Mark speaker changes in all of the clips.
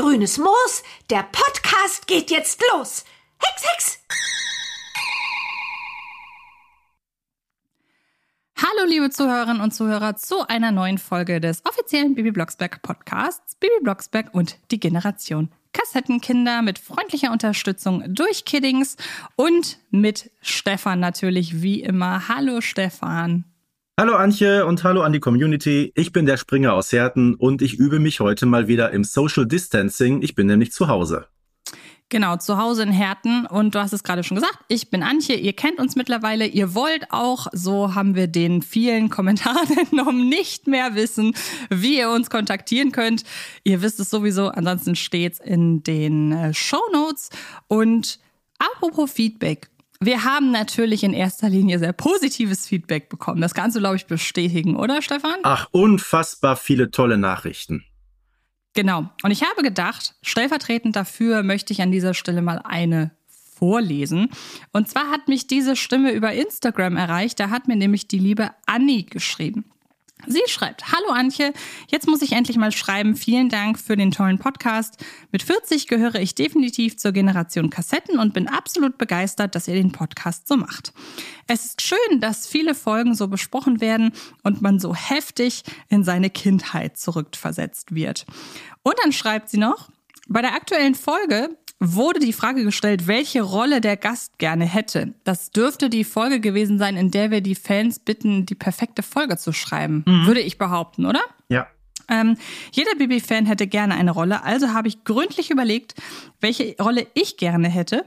Speaker 1: Grünes Moos, der Podcast geht jetzt los. Hex, Hex!
Speaker 2: Hallo liebe Zuhörerinnen und Zuhörer zu einer neuen Folge des offiziellen Bibi Blocksberg Podcasts Bibi Blocksberg und die Generation Kassettenkinder mit freundlicher Unterstützung durch Kiddings und mit Stefan natürlich wie immer. Hallo Stefan.
Speaker 3: Hallo Antje und hallo an die Community. Ich bin der Springer aus Herten und ich übe mich heute mal wieder im Social Distancing. Ich bin nämlich zu Hause.
Speaker 2: Genau, zu Hause in Herten. Und du hast es gerade schon gesagt, ich bin Antje. Ihr kennt uns mittlerweile. Ihr wollt auch, so haben wir den vielen Kommentaren entnommen, nicht mehr wissen, wie ihr uns kontaktieren könnt. Ihr wisst es sowieso. Ansonsten steht's in den äh, Show Notes. Und apropos Feedback. Wir haben natürlich in erster Linie sehr positives Feedback bekommen. Das kannst du, glaube ich, bestätigen, oder Stefan?
Speaker 3: Ach, unfassbar viele tolle Nachrichten.
Speaker 2: Genau. Und ich habe gedacht, stellvertretend dafür möchte ich an dieser Stelle mal eine vorlesen. Und zwar hat mich diese Stimme über Instagram erreicht. Da hat mir nämlich die liebe Annie geschrieben. Sie schreibt, Hallo Antje, jetzt muss ich endlich mal schreiben. Vielen Dank für den tollen Podcast. Mit 40 gehöre ich definitiv zur Generation Kassetten und bin absolut begeistert, dass ihr den Podcast so macht. Es ist schön, dass viele Folgen so besprochen werden und man so heftig in seine Kindheit zurückversetzt wird. Und dann schreibt sie noch, bei der aktuellen Folge wurde die Frage gestellt, welche Rolle der Gast gerne hätte. Das dürfte die Folge gewesen sein, in der wir die Fans bitten, die perfekte Folge zu schreiben, mhm. würde ich behaupten, oder?
Speaker 3: Ja.
Speaker 2: Ähm, jeder Bibi-Fan hätte gerne eine Rolle, also habe ich gründlich überlegt, welche Rolle ich gerne hätte.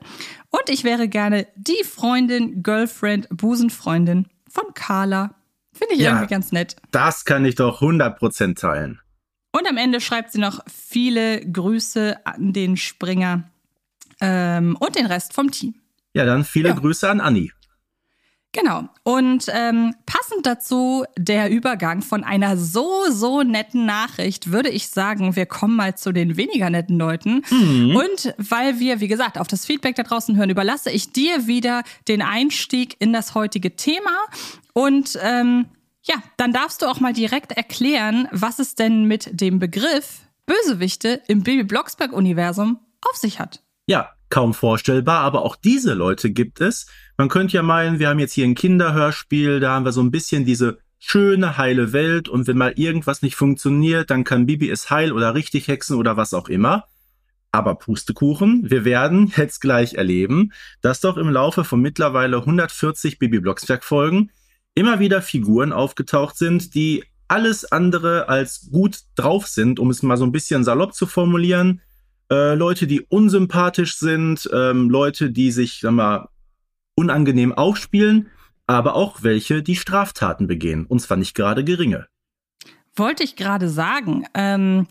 Speaker 2: Und ich wäre gerne die Freundin, Girlfriend, Busenfreundin von Carla. Finde ich ja, irgendwie ganz nett.
Speaker 3: Das kann ich doch 100% teilen.
Speaker 2: Und am Ende schreibt sie noch viele Grüße an den Springer ähm, und den Rest vom Team.
Speaker 3: Ja, dann viele ja. Grüße an Anni.
Speaker 2: Genau. Und ähm, passend dazu der Übergang von einer so, so netten Nachricht, würde ich sagen, wir kommen mal zu den weniger netten Leuten. Mhm. Und weil wir, wie gesagt, auf das Feedback da draußen hören, überlasse ich dir wieder den Einstieg in das heutige Thema. Und ähm, ja, dann darfst du auch mal direkt erklären, was es denn mit dem Begriff Bösewichte im Bibi Blocksberg-Universum auf sich hat.
Speaker 3: Ja, kaum vorstellbar, aber auch diese Leute gibt es. Man könnte ja meinen, wir haben jetzt hier ein Kinderhörspiel, da haben wir so ein bisschen diese schöne, heile Welt und wenn mal irgendwas nicht funktioniert, dann kann Bibi es heil oder richtig hexen oder was auch immer. Aber Pustekuchen, wir werden jetzt gleich erleben, dass doch im Laufe von mittlerweile 140 Bibi Blocksberg Folgen immer wieder Figuren aufgetaucht sind, die alles andere als gut drauf sind, um es mal so ein bisschen salopp zu formulieren äh, Leute, die unsympathisch sind, ähm, Leute, die sich, sag mal, unangenehm aufspielen, aber auch welche, die Straftaten begehen. Und zwar nicht gerade geringe.
Speaker 2: Wollte ich gerade sagen. Ähm,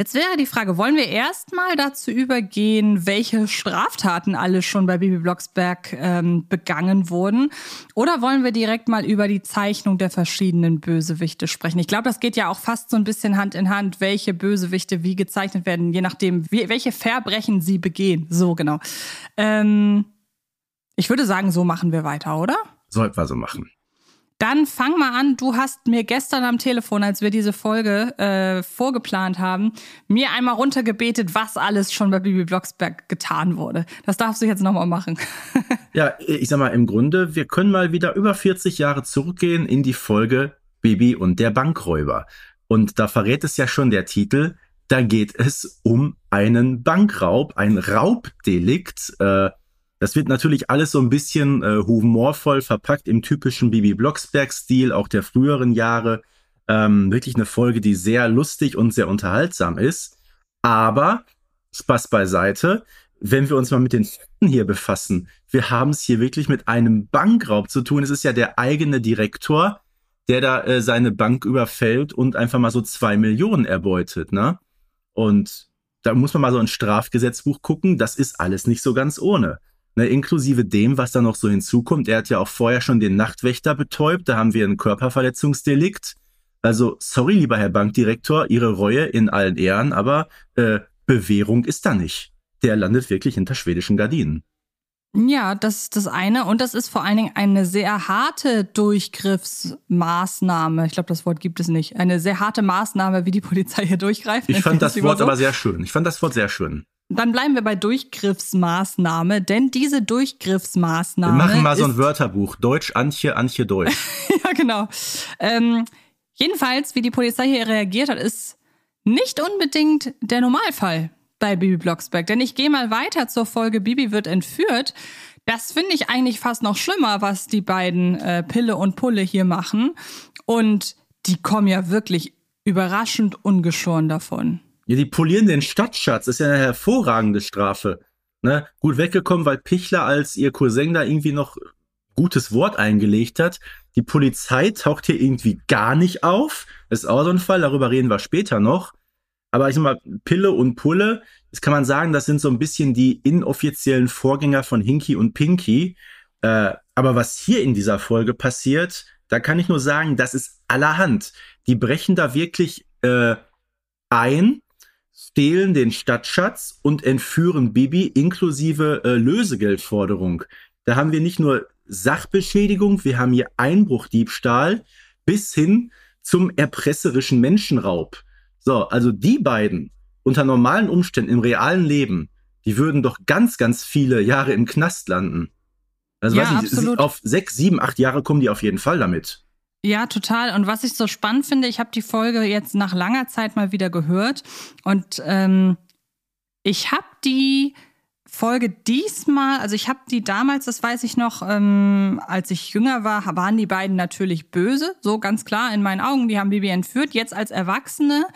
Speaker 2: Jetzt wäre die Frage, wollen wir erstmal dazu übergehen, welche Straftaten alle schon bei Bibi Blocksberg ähm, begangen wurden? Oder wollen wir direkt mal über die Zeichnung der verschiedenen Bösewichte sprechen? Ich glaube, das geht ja auch fast so ein bisschen Hand in Hand, welche Bösewichte wie gezeichnet werden, je nachdem, wie, welche Verbrechen sie begehen. So genau. Ähm, ich würde sagen, so machen wir weiter, oder?
Speaker 3: Sollten wir so machen.
Speaker 2: Dann fang mal an. Du hast mir gestern am Telefon, als wir diese Folge äh, vorgeplant haben, mir einmal runtergebetet, was alles schon bei Bibi Blocksberg getan wurde. Das darfst du jetzt nochmal machen.
Speaker 3: ja, ich sag mal, im Grunde, wir können mal wieder über 40 Jahre zurückgehen in die Folge Bibi und der Bankräuber. Und da verrät es ja schon der Titel. Da geht es um einen Bankraub, ein Raubdelikt. Äh, das wird natürlich alles so ein bisschen äh, humorvoll verpackt im typischen Bibi Blocksberg-Stil, auch der früheren Jahre. Ähm, wirklich eine Folge, die sehr lustig und sehr unterhaltsam ist. Aber, Spaß beiseite, wenn wir uns mal mit den Fakten hier befassen, wir haben es hier wirklich mit einem Bankraub zu tun. Es ist ja der eigene Direktor, der da äh, seine Bank überfällt und einfach mal so zwei Millionen erbeutet, ne? Und da muss man mal so ein Strafgesetzbuch gucken. Das ist alles nicht so ganz ohne. Ne, inklusive dem, was da noch so hinzukommt. Er hat ja auch vorher schon den Nachtwächter betäubt. Da haben wir ein Körperverletzungsdelikt. Also, sorry, lieber Herr Bankdirektor, Ihre Reue in allen Ehren, aber äh, Bewährung ist da nicht. Der landet wirklich hinter schwedischen Gardinen.
Speaker 2: Ja, das ist das eine. Und das ist vor allen Dingen eine sehr harte Durchgriffsmaßnahme. Ich glaube, das Wort gibt es nicht. Eine sehr harte Maßnahme, wie die Polizei hier durchgreift.
Speaker 3: Ich fand das Wort so. aber sehr schön. Ich fand das Wort sehr schön.
Speaker 2: Dann bleiben wir bei Durchgriffsmaßnahme, denn diese Durchgriffsmaßnahme.
Speaker 3: Wir machen mal so ein Wörterbuch. Deutsch, Antje, Antje, Deutsch.
Speaker 2: ja, genau. Ähm, jedenfalls, wie die Polizei hier reagiert hat, ist nicht unbedingt der Normalfall bei Bibi Blocksberg. Denn ich gehe mal weiter zur Folge Bibi wird entführt. Das finde ich eigentlich fast noch schlimmer, was die beiden äh, Pille und Pulle hier machen. Und die kommen ja wirklich überraschend ungeschoren davon.
Speaker 3: Ja, die polieren den Stadtschatz. Das ist ja eine hervorragende Strafe. Ne? Gut weggekommen, weil Pichler als ihr Cousin da irgendwie noch gutes Wort eingelegt hat. Die Polizei taucht hier irgendwie gar nicht auf. Das ist auch so ein Fall, darüber reden wir später noch. Aber ich sag mal, Pille und Pulle, das kann man sagen, das sind so ein bisschen die inoffiziellen Vorgänger von Hinky und Pinky. Äh, aber was hier in dieser Folge passiert, da kann ich nur sagen, das ist allerhand. Die brechen da wirklich äh, ein, stehlen den Stadtschatz und entführen Bibi inklusive äh, Lösegeldforderung. Da haben wir nicht nur Sachbeschädigung, wir haben hier Einbruchdiebstahl bis hin zum erpresserischen Menschenraub. So, also die beiden unter normalen Umständen im realen Leben, die würden doch ganz, ganz viele Jahre im Knast landen. Also ja, weiß nicht, auf sechs, sieben, acht Jahre kommen die auf jeden Fall damit.
Speaker 2: Ja, total. Und was ich so spannend finde, ich habe die Folge jetzt nach langer Zeit mal wieder gehört und ähm, ich habe die Folge diesmal, also ich habe die damals, das weiß ich noch, ähm, als ich jünger war, waren die beiden natürlich böse, so ganz klar in meinen Augen. Die haben Bibi entführt. Jetzt als Erwachsene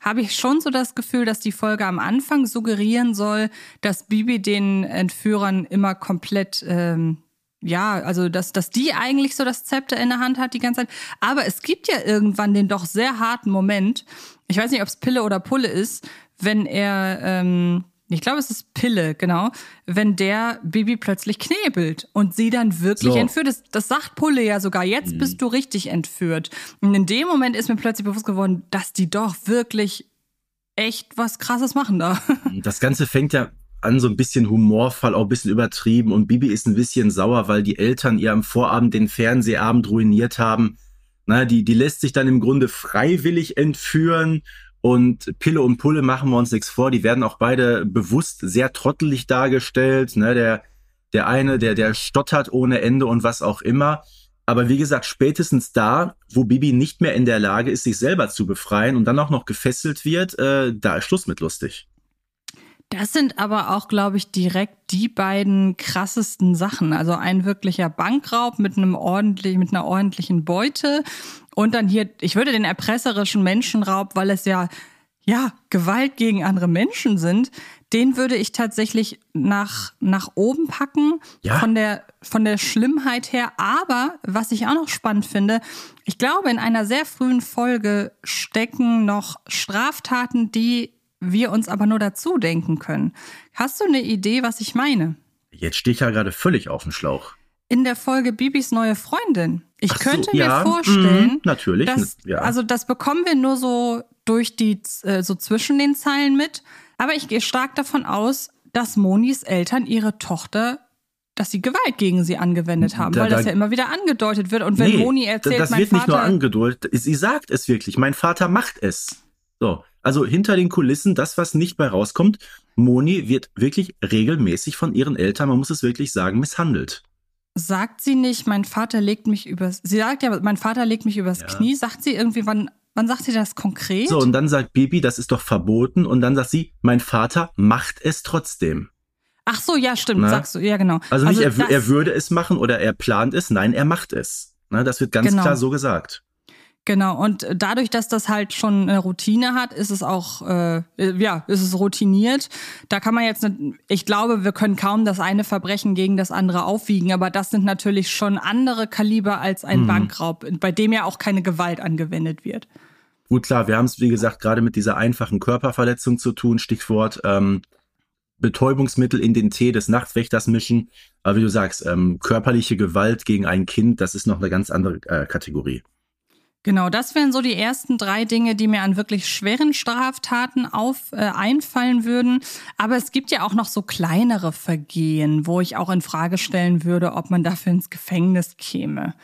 Speaker 2: habe ich schon so das Gefühl, dass die Folge am Anfang suggerieren soll, dass Bibi den Entführern immer komplett ähm, ja, also dass, dass die eigentlich so das Zepter in der Hand hat die ganze Zeit. Aber es gibt ja irgendwann den doch sehr harten Moment. Ich weiß nicht, ob es Pille oder Pulle ist, wenn er ähm, ich glaube, es ist Pille, genau, wenn der Bibi plötzlich knebelt und sie dann wirklich so. entführt. Das, das sagt Pulle ja sogar, jetzt mhm. bist du richtig entführt. Und in dem Moment ist mir plötzlich bewusst geworden, dass die doch wirklich echt was Krasses machen da.
Speaker 3: Das Ganze fängt ja an so ein bisschen humorvoll, auch ein bisschen übertrieben und Bibi ist ein bisschen sauer, weil die Eltern ihr am Vorabend den Fernsehabend ruiniert haben. Na, die, die lässt sich dann im Grunde freiwillig entführen und Pille und Pulle machen wir uns nichts vor, die werden auch beide bewusst sehr trottelig dargestellt. Ne? Der, der eine, der, der stottert ohne Ende und was auch immer. Aber wie gesagt, spätestens da, wo Bibi nicht mehr in der Lage ist, sich selber zu befreien und dann auch noch gefesselt wird, äh, da ist Schluss mit lustig.
Speaker 2: Das sind aber auch, glaube ich, direkt die beiden krassesten Sachen. Also ein wirklicher Bankraub mit einem ordentlich, mit einer ordentlichen Beute und dann hier, ich würde den erpresserischen Menschenraub, weil es ja, ja, Gewalt gegen andere Menschen sind, den würde ich tatsächlich nach, nach oben packen, ja. von, der, von der Schlimmheit her. Aber was ich auch noch spannend finde, ich glaube, in einer sehr frühen Folge stecken noch Straftaten, die wir uns aber nur dazu denken können. Hast du eine Idee, was ich meine?
Speaker 3: Jetzt stehe ich ja gerade völlig auf dem Schlauch.
Speaker 2: In der Folge Bibis neue Freundin. Ich Ach könnte so, mir ja, vorstellen,
Speaker 3: mh, natürlich,
Speaker 2: dass, ja. also das bekommen wir nur so durch die, äh, so zwischen den Zeilen mit. Aber ich gehe stark davon aus, dass Monis Eltern ihre Tochter dass sie Gewalt gegen sie angewendet haben, da, weil das ja immer wieder angedeutet wird. Und wenn nee, Moni erzählt,
Speaker 3: das
Speaker 2: mein
Speaker 3: wird
Speaker 2: Vater,
Speaker 3: nicht nur angedeutet, sie sagt es wirklich. Mein Vater macht es. So, also hinter den Kulissen, das, was nicht bei rauskommt, Moni wird wirklich regelmäßig von ihren Eltern, man muss es wirklich sagen, misshandelt.
Speaker 2: Sagt sie nicht, mein Vater legt mich übers. Sie sagt ja, mein Vater legt mich übers ja. Knie. Sagt sie irgendwie, wann, wann sagt sie das konkret?
Speaker 3: So, und dann sagt Bibi, das ist doch verboten. Und dann sagt sie, mein Vater macht es trotzdem.
Speaker 2: Ach so, ja, stimmt, Na? sagst du, ja, genau.
Speaker 3: Also nicht, also er, er, würde es machen oder er plant es, nein, er macht es. Na, das wird ganz genau. klar so gesagt.
Speaker 2: Genau, und dadurch, dass das halt schon eine Routine hat, ist es auch, äh, ja, ist es routiniert. Da kann man jetzt, nicht, ich glaube, wir können kaum das eine Verbrechen gegen das andere aufwiegen, aber das sind natürlich schon andere Kaliber als ein mhm. Bankraub, bei dem ja auch keine Gewalt angewendet wird.
Speaker 3: Gut, klar, wir haben es, wie gesagt, gerade mit dieser einfachen Körperverletzung zu tun, Stichwort ähm, Betäubungsmittel in den Tee des Nachtwächters mischen. Aber wie du sagst, ähm, körperliche Gewalt gegen ein Kind, das ist noch eine ganz andere äh, Kategorie.
Speaker 2: Genau, das wären so die ersten drei Dinge, die mir an wirklich schweren Straftaten auf, äh, einfallen würden. Aber es gibt ja auch noch so kleinere Vergehen, wo ich auch in Frage stellen würde, ob man dafür ins Gefängnis käme.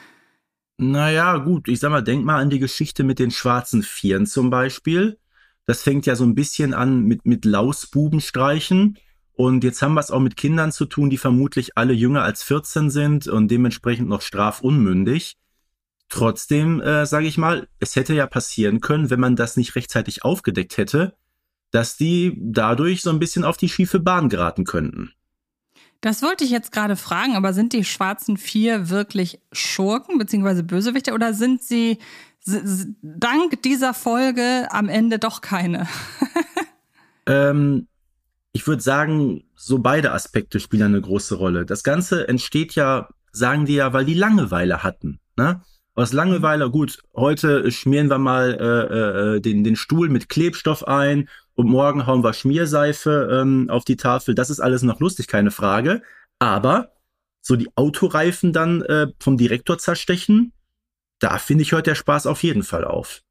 Speaker 3: Naja, gut, ich sag mal, denk mal an die Geschichte mit den schwarzen Vieren zum Beispiel. Das fängt ja so ein bisschen an mit, mit Lausbubenstreichen. Und jetzt haben wir es auch mit Kindern zu tun, die vermutlich alle jünger als 14 sind und dementsprechend noch strafunmündig. Trotzdem, äh, sage ich mal, es hätte ja passieren können, wenn man das nicht rechtzeitig aufgedeckt hätte, dass die dadurch so ein bisschen auf die schiefe Bahn geraten könnten.
Speaker 2: Das wollte ich jetzt gerade fragen, aber sind die schwarzen vier wirklich Schurken bzw. Bösewichte oder sind sie dank dieser Folge am Ende doch keine?
Speaker 3: ähm, ich würde sagen, so beide Aspekte spielen eine große Rolle. Das Ganze entsteht ja, sagen die ja, weil die Langeweile hatten. Ne? Aus Langeweile, gut, heute schmieren wir mal äh, äh, den, den Stuhl mit Klebstoff ein und morgen hauen wir Schmierseife ähm, auf die Tafel. Das ist alles noch lustig, keine Frage. Aber so die Autoreifen dann äh, vom Direktor zerstechen, da finde ich heute der Spaß auf jeden Fall auf.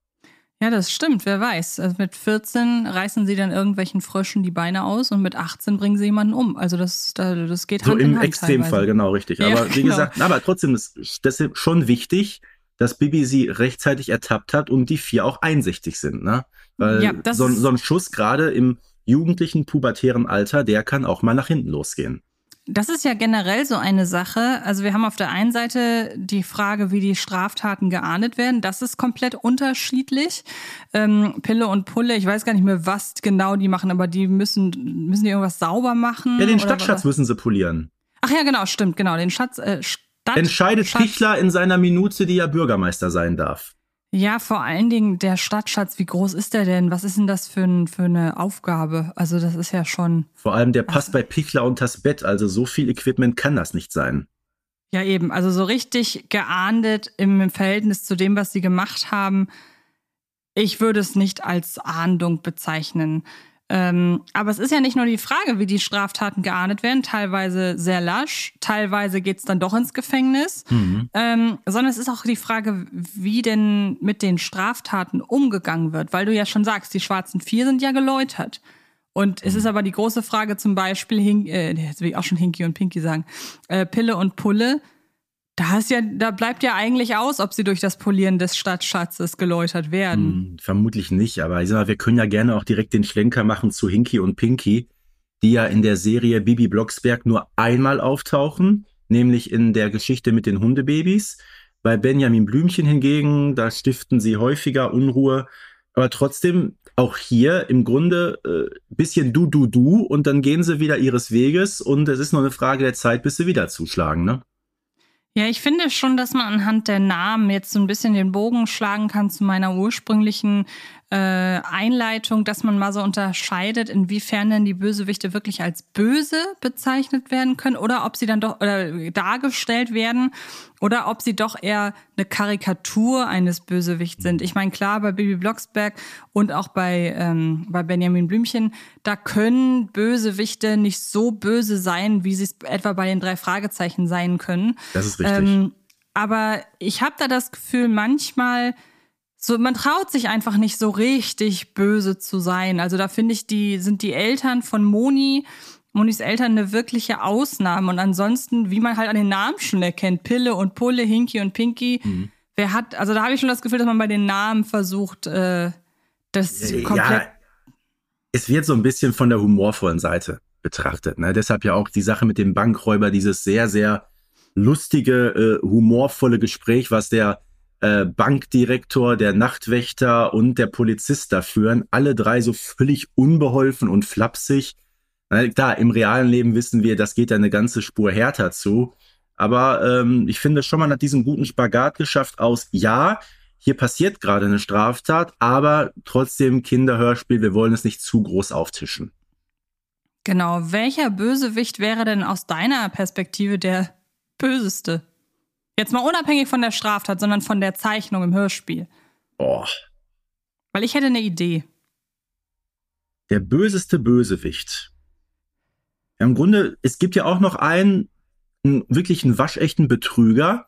Speaker 2: Ja, das stimmt, wer weiß. Also mit 14 reißen sie dann irgendwelchen Fröschen die Beine aus und mit 18 bringen sie jemanden um. Also das, das geht
Speaker 3: so
Speaker 2: Hand
Speaker 3: im
Speaker 2: in Hand
Speaker 3: Extremfall,
Speaker 2: teilweise.
Speaker 3: genau, richtig.
Speaker 2: Ja,
Speaker 3: aber wie
Speaker 2: genau.
Speaker 3: gesagt, aber trotzdem ist das schon wichtig, dass Bibi sie rechtzeitig ertappt hat und die vier auch einsichtig sind, ne? Weil
Speaker 2: Ja,
Speaker 3: so, so ein Schuss gerade im jugendlichen, pubertären Alter, der kann auch mal nach hinten losgehen.
Speaker 2: Das ist ja generell so eine Sache. Also wir haben auf der einen Seite die Frage, wie die Straftaten geahndet werden. Das ist komplett unterschiedlich. Ähm, Pille und Pulle, ich weiß gar nicht mehr, was genau die machen, aber die müssen, müssen die irgendwas sauber machen?
Speaker 3: Ja, den Stadtschatz müssen sie polieren.
Speaker 2: Ach ja, genau, stimmt, genau. Den Schatz, äh, Stadt,
Speaker 3: Entscheidet
Speaker 2: Schatz-
Speaker 3: Pichler in seiner Minute, die er Bürgermeister sein darf.
Speaker 2: Ja, vor allen Dingen der Stadtschatz, wie groß ist der denn? Was ist denn das für, ein, für eine Aufgabe? Also das ist ja schon,
Speaker 3: Vor allem, der passt bei Pichler unters Bett, also so viel Equipment kann das nicht sein.
Speaker 2: ja eben, also so richtig geahndet im Verhältnis zu dem, was sie gemacht haben. Ich würde es nicht als Ahndung bezeichnen. Ähm, aber es ist ja nicht nur die Frage, wie die Straftaten geahndet werden, teilweise sehr lasch, teilweise geht's dann doch ins Gefängnis, ähm, sondern es ist auch die Frage, wie denn mit den Straftaten umgegangen wird, weil du ja schon sagst, die schwarzen vier sind ja geläutert. Und es ist aber die große Frage zum Beispiel, Hink, äh, jetzt will ich auch schon Hinky und Pinky sagen, äh, Pille und Pulle, da, ist ja, da bleibt ja eigentlich aus, ob sie durch das Polieren des Stadtschatzes geläutert werden.
Speaker 3: Hm, vermutlich nicht, aber ich sag mal, wir können ja gerne auch direkt den Schlenker machen zu Hinky und Pinky, die ja in der Serie Bibi Blocksberg nur einmal auftauchen, nämlich in der Geschichte mit den Hundebabys. Bei Benjamin Blümchen hingegen, da stiften sie häufiger Unruhe, aber trotzdem auch hier im Grunde äh, bisschen du du du und dann gehen sie wieder ihres Weges und es ist nur eine Frage der Zeit, bis sie wieder zuschlagen, ne?
Speaker 2: Ja, ich finde schon, dass man anhand der Namen jetzt so ein bisschen den Bogen schlagen kann zu meiner ursprünglichen äh, Einleitung, dass man mal so unterscheidet, inwiefern denn die Bösewichte wirklich als böse bezeichnet werden können oder ob sie dann doch oder dargestellt werden oder ob sie doch eher eine Karikatur eines Bösewichts sind. Ich meine, klar, bei Bibi Blocksberg und auch bei, ähm, bei Benjamin Blümchen, da können Bösewichte nicht so böse sein, wie sie es etwa bei den drei Fragezeichen sein können.
Speaker 3: Das ist richtig.
Speaker 2: Ähm, aber ich habe da das Gefühl, manchmal so, man traut sich einfach nicht so richtig böse zu sein. Also da finde ich, die sind die Eltern von Moni, Monis Eltern eine wirkliche Ausnahme. Und ansonsten, wie man halt an den Namen schon erkennt, Pille und Pulle, Hinky und Pinky,
Speaker 3: Mhm.
Speaker 2: wer hat, also da habe ich schon das Gefühl, dass man bei den Namen versucht, äh, das komplett.
Speaker 3: Ja, es wird so ein bisschen von der humorvollen Seite betrachtet. Ne? Deshalb ja auch die Sache mit dem Bankräuber, dieses sehr, sehr lustige, äh, humorvolle Gespräch, was der äh, Bankdirektor, der Nachtwächter und der Polizist da führen. Alle drei so völlig unbeholfen und flapsig. Na, klar, im realen Leben wissen wir, das geht ja eine ganze Spur härter zu. Aber ähm, ich finde schon, man hat diesen guten Spagat geschafft aus, ja, hier passiert gerade eine Straftat, aber trotzdem Kinderhörspiel, wir wollen es nicht zu groß auftischen.
Speaker 2: Genau. Welcher Bösewicht wäre denn aus deiner Perspektive der böseste? Jetzt mal unabhängig von der Straftat, sondern von der Zeichnung im Hörspiel.
Speaker 3: Boah,
Speaker 2: Weil ich hätte eine Idee.
Speaker 3: der böseste Bösewicht. Ja, Im Grunde, es gibt ja auch noch einen, einen wirklich einen waschechten Betrüger,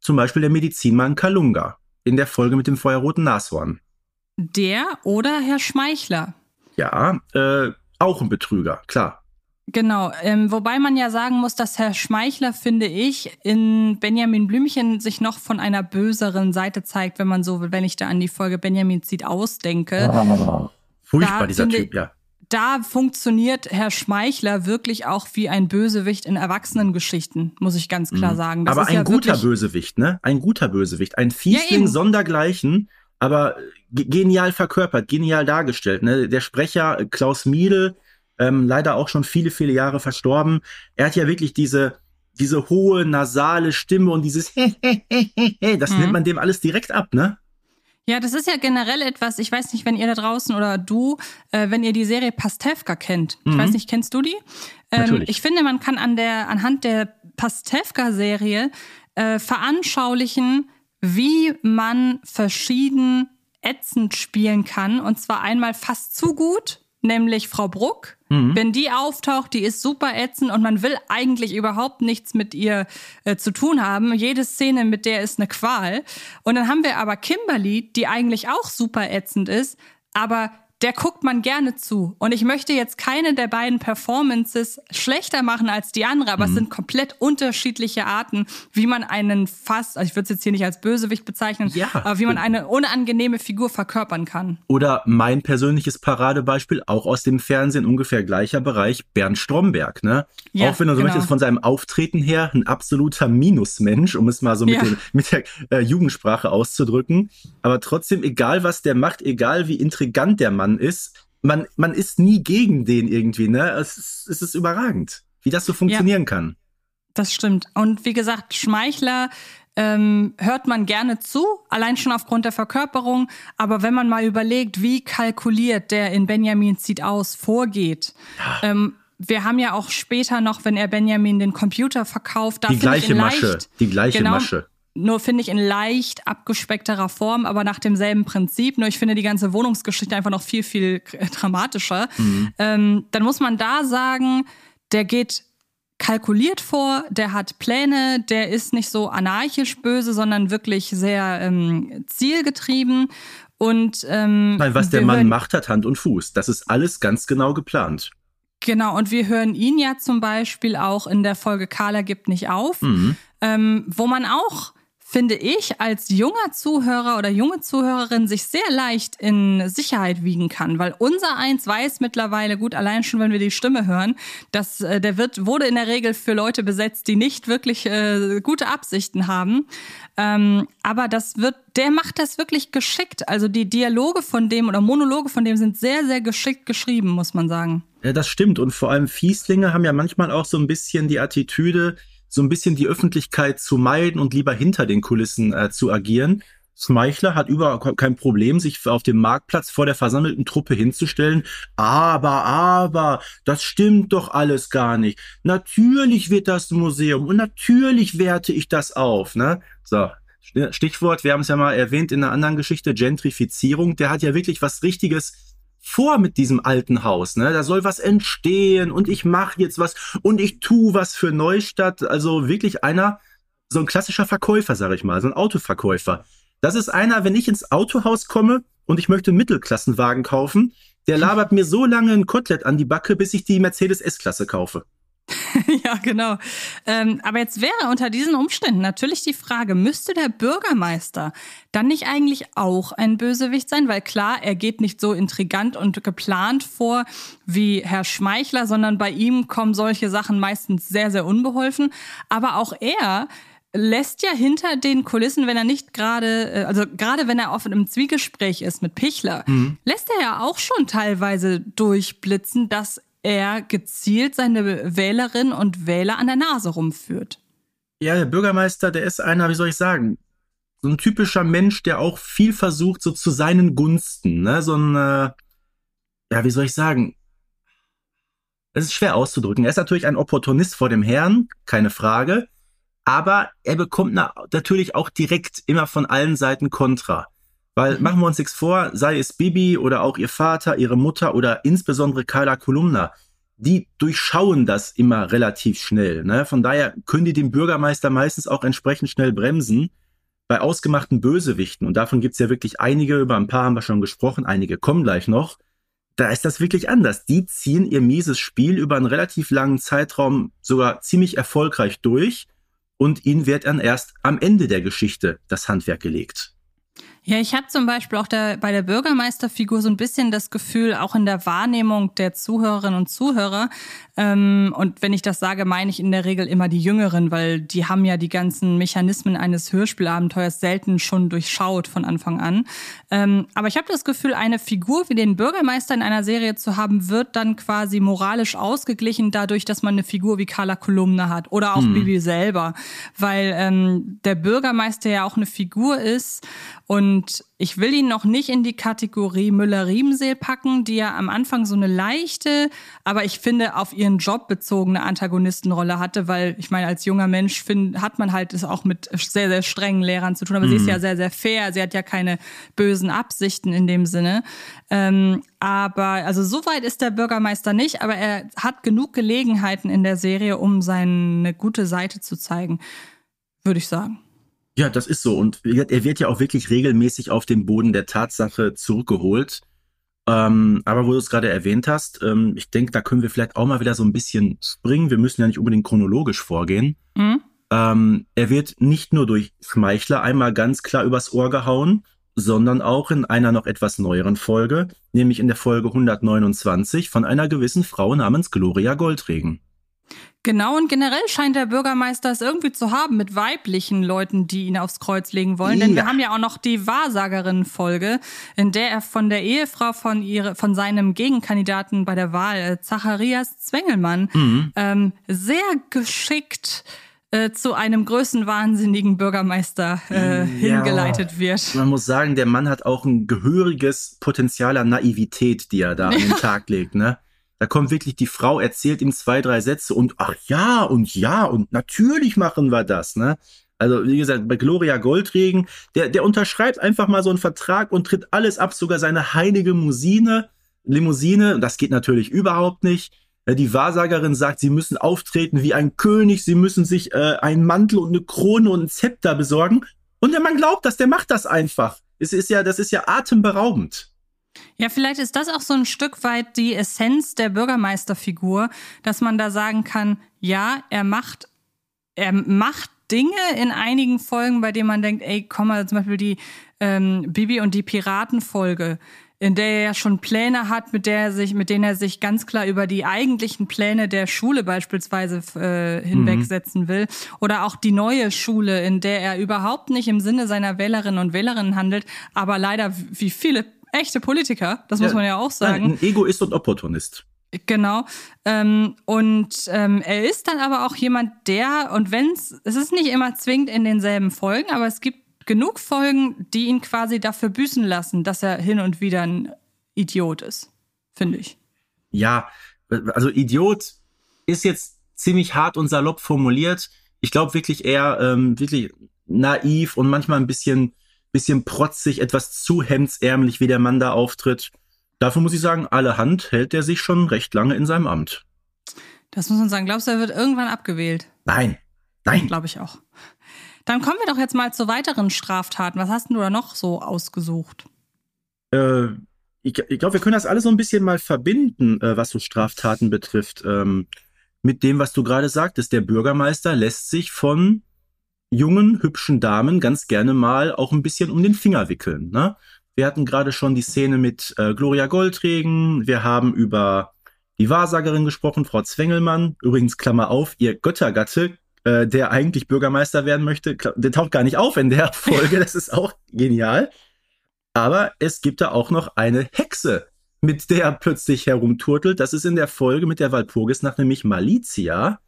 Speaker 3: zum Beispiel der Medizinmann Kalunga. in der Folge mit dem feuerroten Nashorn.
Speaker 2: Der oder Herr Schmeichler.
Speaker 3: Ja, äh, auch ein Betrüger, klar.
Speaker 2: Genau, ähm, wobei man ja sagen muss, dass Herr Schmeichler, finde ich, in Benjamin Blümchen sich noch von einer böseren Seite zeigt, wenn man so will, wenn ich da an die Folge Benjamin zieht ausdenke.
Speaker 3: Furchtbar, dieser Typ, ja.
Speaker 2: Da funktioniert Herr Schmeichler wirklich auch wie ein Bösewicht in Erwachsenengeschichten, muss ich ganz klar mhm. sagen.
Speaker 3: Das aber ein ja guter Bösewicht, ne? Ein guter Bösewicht. Ein Fiesling ja, sondergleichen, aber genial verkörpert, genial dargestellt. Ne? Der Sprecher Klaus Miedl, ähm, leider auch schon viele, viele Jahre verstorben. Er hat ja wirklich diese, diese hohe nasale Stimme und dieses das mhm. nimmt man dem alles direkt ab, ne?
Speaker 2: Ja, das ist ja generell etwas, ich weiß nicht, wenn ihr da draußen oder du, äh, wenn ihr die Serie Pastewka kennt. Ich mhm. weiß nicht, kennst du die? Ähm, ich finde, man kann an der, anhand der Pastewka-Serie äh, veranschaulichen, wie man verschieden ätzend spielen kann. Und zwar einmal fast zu gut nämlich Frau Bruck. Mhm. Wenn die auftaucht, die ist super ätzend und man will eigentlich überhaupt nichts mit ihr äh, zu tun haben. Jede Szene mit der ist eine Qual. Und dann haben wir aber Kimberly, die eigentlich auch super ätzend ist, aber der guckt man gerne zu. Und ich möchte jetzt keine der beiden Performances schlechter machen als die andere, aber mhm. es sind komplett unterschiedliche Arten, wie man einen fast, also ich würde es jetzt hier nicht als Bösewicht bezeichnen, ja. aber wie man eine unangenehme Figur verkörpern kann.
Speaker 3: Oder mein persönliches Paradebeispiel, auch aus dem Fernsehen, ungefähr gleicher Bereich, Bernd Stromberg. Ne? Ja, auch wenn du so genau. möchtest, von seinem Auftreten her ein absoluter Minusmensch, um es mal so mit, ja. den, mit der äh, Jugendsprache auszudrücken. Aber trotzdem, egal was der macht, egal wie intrigant der Mann Mann ist, man, man ist nie gegen den irgendwie, ne? Es ist, es ist überragend, wie das so funktionieren ja, kann.
Speaker 2: Das stimmt. Und wie gesagt, Schmeichler ähm, hört man gerne zu, allein schon aufgrund der Verkörperung. Aber wenn man mal überlegt, wie kalkuliert der in Benjamin zieht aus vorgeht, ja. ähm, wir haben ja auch später noch, wenn er Benjamin den Computer verkauft,
Speaker 3: da die gleiche Masche, die gleiche
Speaker 2: genau,
Speaker 3: Masche
Speaker 2: nur finde ich in leicht abgespeckterer Form, aber nach demselben Prinzip. Nur ich finde die ganze Wohnungsgeschichte einfach noch viel, viel dramatischer. Mhm. Ähm, dann muss man da sagen, der geht kalkuliert vor, der hat Pläne, der ist nicht so anarchisch böse, sondern wirklich sehr ähm, zielgetrieben. Und ähm,
Speaker 3: Nein, was der Mann macht, hat Hand und Fuß. Das ist alles ganz genau geplant.
Speaker 2: Genau, und wir hören ihn ja zum Beispiel auch in der Folge Carla gibt nicht auf, mhm. ähm, wo man auch finde ich, als junger Zuhörer oder junge Zuhörerin sich sehr leicht in Sicherheit wiegen kann, weil unser Eins weiß mittlerweile, gut, allein schon, wenn wir die Stimme hören, dass äh, der wird, wurde in der Regel für Leute besetzt, die nicht wirklich äh, gute Absichten haben. Ähm, aber das wird, der macht das wirklich geschickt. Also die Dialoge von dem oder Monologe von dem sind sehr, sehr geschickt geschrieben, muss man sagen.
Speaker 3: Ja, das stimmt. Und vor allem Fieslinge haben ja manchmal auch so ein bisschen die Attitüde, so ein bisschen die Öffentlichkeit zu meiden und lieber hinter den Kulissen äh, zu agieren. Schmeichler hat überhaupt kein Problem, sich auf dem Marktplatz vor der versammelten Truppe hinzustellen. Aber, aber, das stimmt doch alles gar nicht. Natürlich wird das Museum und natürlich werte ich das auf. Ne? So, Stichwort, wir haben es ja mal erwähnt in einer anderen Geschichte, Gentrifizierung. Der hat ja wirklich was Richtiges vor mit diesem alten Haus. Ne? Da soll was entstehen und ich mache jetzt was und ich tu was für Neustadt. Also wirklich einer, so ein klassischer Verkäufer, sag ich mal, so ein Autoverkäufer. Das ist einer, wenn ich ins Autohaus komme und ich möchte einen Mittelklassenwagen kaufen, der labert mir so lange ein Kotelett an die Backe, bis ich die Mercedes S-Klasse kaufe.
Speaker 2: ja, genau. Ähm, aber jetzt wäre unter diesen Umständen natürlich die Frage, müsste der Bürgermeister dann nicht eigentlich auch ein Bösewicht sein? Weil klar, er geht nicht so intrigant und geplant vor wie Herr Schmeichler, sondern bei ihm kommen solche Sachen meistens sehr, sehr unbeholfen. Aber auch er lässt ja hinter den Kulissen, wenn er nicht gerade, äh, also gerade wenn er oft im Zwiegespräch ist mit Pichler, mhm. lässt er ja auch schon teilweise durchblitzen, dass er gezielt seine Wählerinnen und Wähler an der Nase rumführt.
Speaker 3: Ja, der Bürgermeister, der ist einer, wie soll ich sagen, so ein typischer Mensch, der auch viel versucht, so zu seinen Gunsten, ne? So ein, äh, ja, wie soll ich sagen? Es ist schwer auszudrücken. Er ist natürlich ein Opportunist vor dem Herrn, keine Frage. Aber er bekommt natürlich auch direkt immer von allen Seiten Kontra. Weil machen wir uns nichts vor, sei es Bibi oder auch ihr Vater, ihre Mutter oder insbesondere Carla Kolumna, die durchschauen das immer relativ schnell. Ne? Von daher können die den Bürgermeister meistens auch entsprechend schnell bremsen. bei ausgemachten Bösewichten, und davon gibt's ja wirklich einige, über ein paar haben wir schon gesprochen, einige kommen gleich noch, da ist das wirklich anders. Die ziehen ihr mieses Spiel über einen relativ langen Zeitraum sogar ziemlich erfolgreich durch und ihnen wird dann erst am Ende der Geschichte das Handwerk gelegt.
Speaker 2: Ja, ich habe zum Beispiel auch der, bei der Bürgermeisterfigur so ein bisschen das Gefühl, auch in der Wahrnehmung der Zuhörerinnen und Zuhörer, ähm, und wenn ich das sage, meine ich in der Regel immer die Jüngeren, weil die haben ja die ganzen Mechanismen eines Hörspielabenteuers selten schon durchschaut von Anfang an. Ähm, aber ich habe das Gefühl, eine Figur wie den Bürgermeister in einer Serie zu haben, wird dann quasi moralisch ausgeglichen dadurch, dass man eine Figur wie Carla Kolumna hat oder auch hm. Bibi selber, weil ähm, der Bürgermeister ja auch eine Figur ist und ich will ihn noch nicht in die Kategorie Müller-Riemseel packen, die ja am Anfang so eine leichte, aber ich finde auf ihren Job bezogene Antagonistenrolle hatte, weil ich meine, als junger Mensch find, hat man halt es auch mit sehr, sehr strengen Lehrern zu tun, aber mhm. sie ist mhm. ja sehr, sehr fair, sie hat ja keine bösen Absichten in dem Sinne. Ähm, aber also so weit ist der Bürgermeister nicht, aber er hat genug Gelegenheiten in der Serie, um seine gute Seite zu zeigen, würde ich sagen.
Speaker 3: Ja, das ist so. Und er wird ja auch wirklich regelmäßig auf den Boden der Tatsache zurückgeholt. Ähm, aber wo du es gerade erwähnt hast, ähm, ich denke, da können wir vielleicht auch mal wieder so ein bisschen springen. Wir müssen ja nicht unbedingt chronologisch vorgehen. Mhm. Ähm, er wird nicht nur durch Schmeichler einmal ganz klar übers Ohr gehauen, sondern auch in einer noch etwas neueren Folge, nämlich in der Folge 129 von einer gewissen Frau namens Gloria Goldregen.
Speaker 2: Genau, und generell scheint der Bürgermeister es irgendwie zu haben mit weiblichen Leuten, die ihn aufs Kreuz legen wollen. Ja. Denn wir haben ja auch noch die Wahrsagerin-Folge, in der er von der Ehefrau von, ihre, von seinem Gegenkandidaten bei der Wahl, äh, Zacharias Zwengelmann, mhm. ähm, sehr geschickt äh, zu einem größenwahnsinnigen Bürgermeister äh, ja. hingeleitet wird.
Speaker 3: Man muss sagen, der Mann hat auch ein gehöriges Potenzial an Naivität, die er da an den Tag legt, ne? Da kommt wirklich die Frau, erzählt ihm zwei, drei Sätze und ach ja und ja und natürlich machen wir das, ne? Also, wie gesagt, bei Gloria Goldregen, der, der unterschreibt einfach mal so einen Vertrag und tritt alles ab, sogar seine heilige Musine, Limousine. Das geht natürlich überhaupt nicht. Äh, die Wahrsagerin sagt, sie müssen auftreten wie ein König, sie müssen sich äh, einen Mantel und eine Krone und ein Zepter besorgen. Und der Mann glaubt das, der macht das einfach. Es ist ja, das ist ja atemberaubend.
Speaker 2: Ja, vielleicht ist das auch so ein Stück weit die Essenz der Bürgermeisterfigur, dass man da sagen kann, ja, er macht, er macht Dinge in einigen Folgen, bei denen man denkt, ey, komm mal, zum Beispiel die ähm, Bibi und die Piratenfolge, in der er ja schon Pläne hat, mit der er sich, mit denen er sich ganz klar über die eigentlichen Pläne der Schule beispielsweise äh, hinwegsetzen mhm. will. Oder auch die neue Schule, in der er überhaupt nicht im Sinne seiner Wählerinnen und Wählerinnen handelt, aber leider wie viele echte Politiker, das ja, muss man ja auch sagen.
Speaker 3: Ein Egoist und Opportunist.
Speaker 2: Genau. Ähm, und ähm, er ist dann aber auch jemand, der, und wenn es, es ist nicht immer zwingend in denselben Folgen, aber es gibt genug Folgen, die ihn quasi dafür büßen lassen, dass er hin und wieder ein Idiot ist, finde ich.
Speaker 3: Ja, also Idiot ist jetzt ziemlich hart und salopp formuliert. Ich glaube wirklich eher ähm, wirklich naiv und manchmal ein bisschen bisschen protzig, etwas zu hemdsärmlich, wie der Mann da auftritt. Dafür muss ich sagen, alle Hand hält er sich schon recht lange in seinem Amt.
Speaker 2: Das muss man sagen. Glaubst du, er wird irgendwann abgewählt?
Speaker 3: Nein, nein.
Speaker 2: Glaube ich auch. Dann kommen wir doch jetzt mal zu weiteren Straftaten. Was hast du da noch so ausgesucht?
Speaker 3: Äh, ich, ich glaube, wir können das alles so ein bisschen mal verbinden, äh, was so Straftaten betrifft. Ähm, mit dem, was du gerade sagtest. Der Bürgermeister lässt sich von jungen, hübschen Damen ganz gerne mal auch ein bisschen um den Finger wickeln. Ne? Wir hatten gerade schon die Szene mit äh, Gloria Goldregen. Wir haben über die Wahrsagerin gesprochen, Frau Zwengelmann. Übrigens, Klammer auf, ihr Göttergatte, äh, der eigentlich Bürgermeister werden möchte, der taucht gar nicht auf in der Folge. Das ist auch genial. Aber es gibt da auch noch eine Hexe, mit der er plötzlich herumturtelt. Das ist in der Folge mit der Walpurgisnacht nämlich Malizia.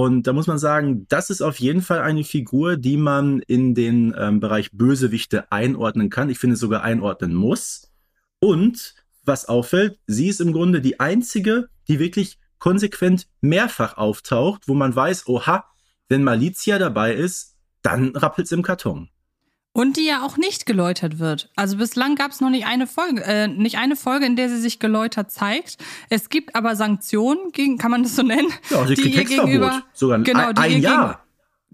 Speaker 3: Und da muss man sagen, das ist auf jeden Fall eine Figur, die man in den ähm, Bereich Bösewichte einordnen kann. Ich finde sogar einordnen muss. Und was auffällt, sie ist im Grunde die einzige, die wirklich konsequent mehrfach auftaucht, wo man weiß, oha, wenn Malizia dabei ist, dann rappelt's im Karton.
Speaker 2: Und die ja auch nicht geläutert wird. Also bislang gab es noch nicht eine Folge, äh, nicht eine Folge, in der sie sich geläutert zeigt. Es gibt aber Sanktionen gegen, kann man das so nennen?
Speaker 3: Ja, sie
Speaker 2: die
Speaker 3: ihr gegenüber,
Speaker 2: sogar
Speaker 3: genau, ein, ein Jahr.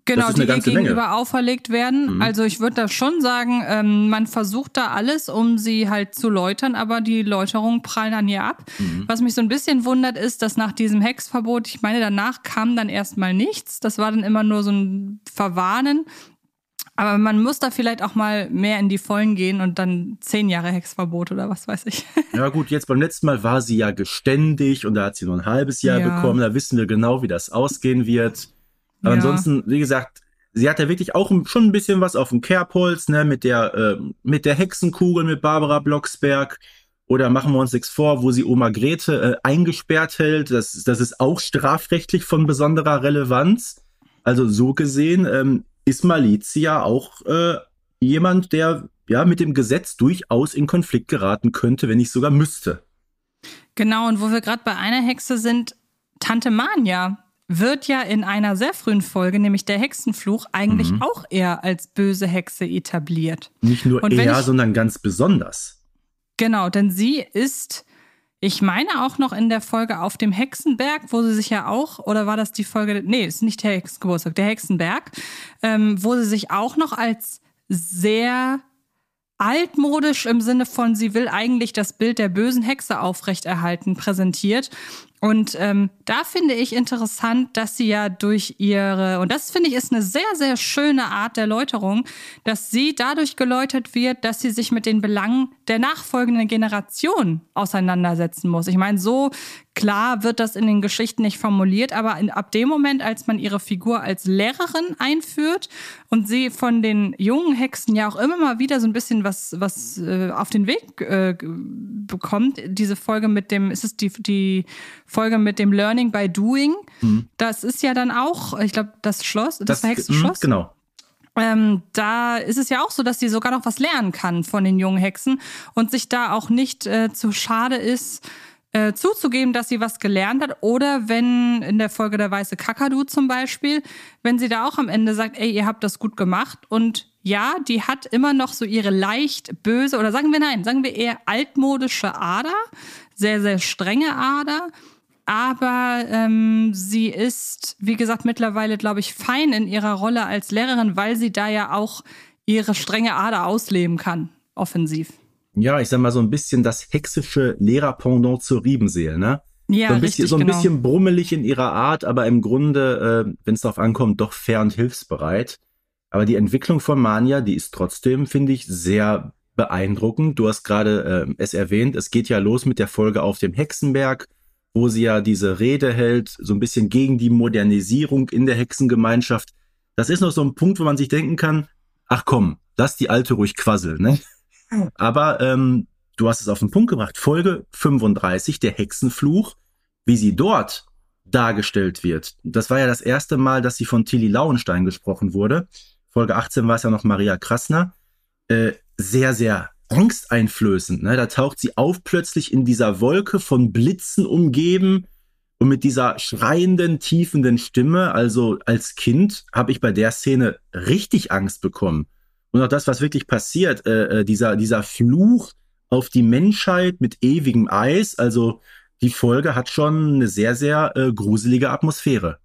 Speaker 2: Genau, die ihr gegenüber Menge. auferlegt werden. Mhm. Also ich würde da schon sagen, ähm, man versucht da alles, um sie halt zu läutern, aber die Läuterungen prallen an ihr ab. Mhm. Was mich so ein bisschen wundert, ist, dass nach diesem Hexverbot, ich meine, danach kam dann erstmal nichts. Das war dann immer nur so ein Verwarnen. Aber man muss da vielleicht auch mal mehr in die Vollen gehen und dann zehn Jahre Hexverbot oder was weiß ich.
Speaker 3: Ja gut, jetzt beim letzten Mal war sie ja geständig und da hat sie nur ein halbes Jahr ja. bekommen. Da wissen wir genau, wie das ausgehen wird. Aber ja. ansonsten, wie gesagt, sie hat ja wirklich auch schon ein bisschen was auf dem Kerbholz, ne, mit der, äh, mit der Hexenkugel mit Barbara Blocksberg. Oder machen wir uns nichts vor, wo sie Oma Grete äh, eingesperrt hält. Das, das ist auch strafrechtlich von besonderer Relevanz. Also so gesehen ähm, ist Malizia auch äh, jemand, der ja mit dem Gesetz durchaus in Konflikt geraten könnte, wenn ich sogar müsste.
Speaker 2: Genau, und wo wir gerade bei einer Hexe sind, Tante Mania wird ja in einer sehr frühen Folge, nämlich der Hexenfluch, eigentlich mhm. auch eher als böse Hexe etabliert.
Speaker 3: Nicht nur eher, ich, sondern ganz besonders.
Speaker 2: Genau, denn sie ist, ich meine auch noch in der Folge auf dem Hexenberg, wo sie sich ja auch, oder war das die Folge, nee, ist nicht der Hexengeburtstag, der Hexenberg, ähm, wo sie sich auch noch als sehr altmodisch im Sinne von, sie will eigentlich das Bild der bösen Hexe aufrechterhalten, präsentiert. Und ähm, da finde ich interessant, dass sie ja durch ihre, und das finde ich ist eine sehr, sehr schöne Art der Läuterung, dass sie dadurch geläutert wird, dass sie sich mit den Belangen der nachfolgenden Generation auseinandersetzen muss. Ich meine, so klar wird das in den Geschichten nicht formuliert, aber in, ab dem Moment, als man ihre Figur als Lehrerin einführt und sie von den jungen Hexen ja auch immer mal wieder so ein bisschen was, was äh, auf den Weg äh, bekommt, diese Folge mit dem, ist es die, die Folge mit dem Learning by Doing, mhm. das ist ja dann auch, ich glaube, das Schloss, das, das Hexenschloss.
Speaker 3: Mh, genau.
Speaker 2: Ähm, da ist es ja auch so, dass sie sogar noch was lernen kann von den jungen Hexen und sich da auch nicht äh, zu schade ist, äh, zuzugeben, dass sie was gelernt hat. Oder wenn in der Folge der weiße Kakadu zum Beispiel, wenn sie da auch am Ende sagt, ey, ihr habt das gut gemacht und ja, die hat immer noch so ihre leicht böse oder sagen wir nein, sagen wir eher altmodische Ader, sehr, sehr strenge Ader aber ähm, sie ist, wie gesagt, mittlerweile, glaube ich, fein in ihrer Rolle als Lehrerin, weil sie da ja auch ihre strenge Ader ausleben kann, offensiv.
Speaker 3: Ja, ich sag mal so ein bisschen das hexische Lehrerpendant zur Riebenseel, ne? Ja, so ein bisschen, richtig, so ein genau. bisschen brummelig in ihrer Art, aber im Grunde, äh, wenn es darauf ankommt, doch fair und hilfsbereit. Aber die Entwicklung von Mania, die ist trotzdem, finde ich, sehr beeindruckend. Du hast gerade äh, es erwähnt, es geht ja los mit der Folge auf dem Hexenberg wo sie ja diese Rede hält, so ein bisschen gegen die Modernisierung in der Hexengemeinschaft. Das ist noch so ein Punkt, wo man sich denken kann, ach komm, lass die Alte ruhig quasseln, ne? Aber ähm, du hast es auf den Punkt gebracht. Folge 35, der Hexenfluch, wie sie dort dargestellt wird. Das war ja das erste Mal, dass sie von Tilly Lauenstein gesprochen wurde. Folge 18 war es ja noch Maria Krasner. Äh, sehr, sehr angsteinflößend. Ne? Da taucht sie auf plötzlich in dieser Wolke von Blitzen umgeben und mit dieser schreienden, tiefenden Stimme. Also als Kind habe ich bei der Szene richtig Angst bekommen. Und auch das, was wirklich passiert, äh, äh, dieser, dieser Fluch auf die Menschheit mit ewigem Eis. Also die Folge hat schon eine sehr, sehr äh, gruselige Atmosphäre.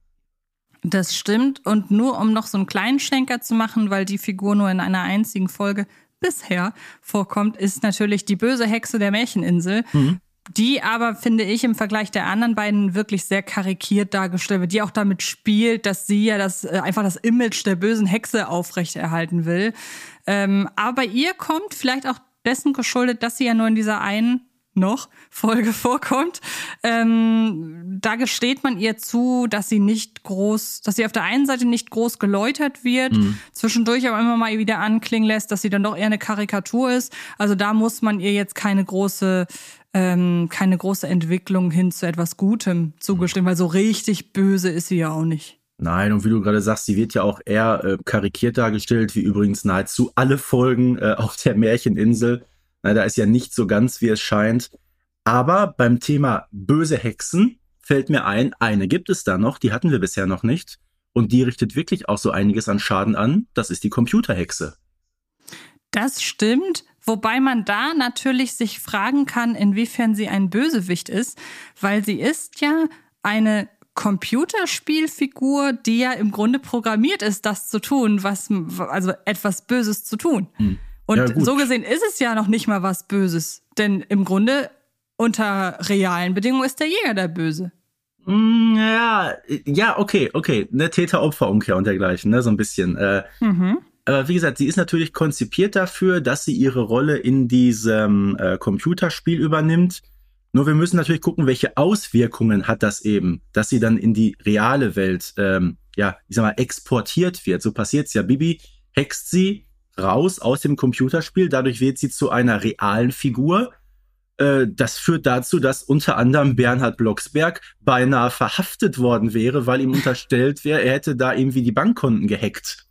Speaker 2: Das stimmt. Und nur um noch so einen kleinen Schenker zu machen, weil die Figur nur in einer einzigen Folge bisher vorkommt, ist natürlich die böse Hexe der Märcheninsel. Mhm. Die aber, finde ich, im Vergleich der anderen beiden wirklich sehr karikiert dargestellt wird, die auch damit spielt, dass sie ja das, äh, einfach das Image der bösen Hexe aufrechterhalten will. Ähm, aber ihr kommt vielleicht auch dessen geschuldet, dass sie ja nur in dieser einen noch Folge vorkommt. Ähm, da gesteht man ihr zu, dass sie nicht groß, dass sie auf der einen Seite nicht groß geläutert wird, mhm. zwischendurch aber immer mal wieder anklingen lässt, dass sie dann doch eher eine Karikatur ist. Also da muss man ihr jetzt keine große ähm, keine große Entwicklung hin zu etwas Gutem zugestehen, weil so richtig böse ist sie ja auch nicht.
Speaker 3: Nein, und wie du gerade sagst, sie wird ja auch eher äh, karikiert dargestellt, wie übrigens nahezu alle Folgen äh, auf der Märcheninsel. Na, da ist ja nicht so ganz, wie es scheint. Aber beim Thema böse Hexen fällt mir ein, eine gibt es da noch, die hatten wir bisher noch nicht. Und die richtet wirklich auch so einiges an Schaden an. Das ist die Computerhexe.
Speaker 2: Das stimmt. Wobei man da natürlich sich fragen kann, inwiefern sie ein Bösewicht ist, weil sie ist ja eine Computerspielfigur, die ja im Grunde programmiert ist, das zu tun, was, also etwas Böses zu tun. Hm. Und ja, so gesehen ist es ja noch nicht mal was Böses. Denn im Grunde unter realen Bedingungen ist der Jäger der Böse.
Speaker 3: Hm, ja, ja, okay, okay. Eine Täter-Opfer-Umkehr und dergleichen, ne, so ein bisschen. Äh, mhm. Aber wie gesagt, sie ist natürlich konzipiert dafür, dass sie ihre Rolle in diesem äh, Computerspiel übernimmt. Nur wir müssen natürlich gucken, welche Auswirkungen hat das eben, dass sie dann in die reale Welt, ähm, ja, ich sag mal, exportiert wird. So passiert's ja. Bibi hext sie raus aus dem Computerspiel, dadurch wird sie zu einer realen Figur. Äh, das führt dazu, dass unter anderem Bernhard Blocksberg beinahe verhaftet worden wäre, weil ihm unterstellt wäre, er hätte da irgendwie die Bankkonten gehackt.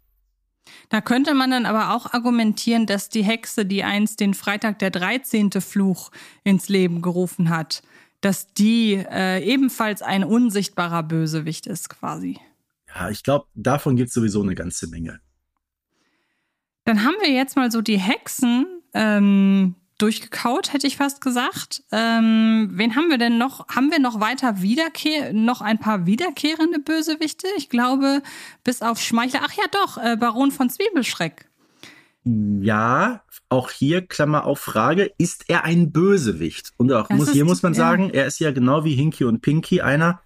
Speaker 2: Da könnte man dann aber auch argumentieren, dass die Hexe, die einst den Freitag der 13. Fluch ins Leben gerufen hat, dass die äh, ebenfalls ein unsichtbarer Bösewicht ist quasi.
Speaker 3: Ja, ich glaube, davon gibt es sowieso eine ganze Menge.
Speaker 2: Dann haben wir jetzt mal so die Hexen, ähm, durchgekaut, hätte ich fast gesagt. Ähm, wen haben wir denn noch? Haben wir noch weiter Wiederkehr, noch ein paar wiederkehrende Bösewichte? Ich glaube, bis auf Schmeichler. Ach ja, doch, äh, Baron von Zwiebelschreck.
Speaker 3: Ja, auch hier Klammer auf Frage, ist er ein Bösewicht? Und auch muss, hier muss man sagen, ja. er ist ja genau wie Hinky und Pinky einer,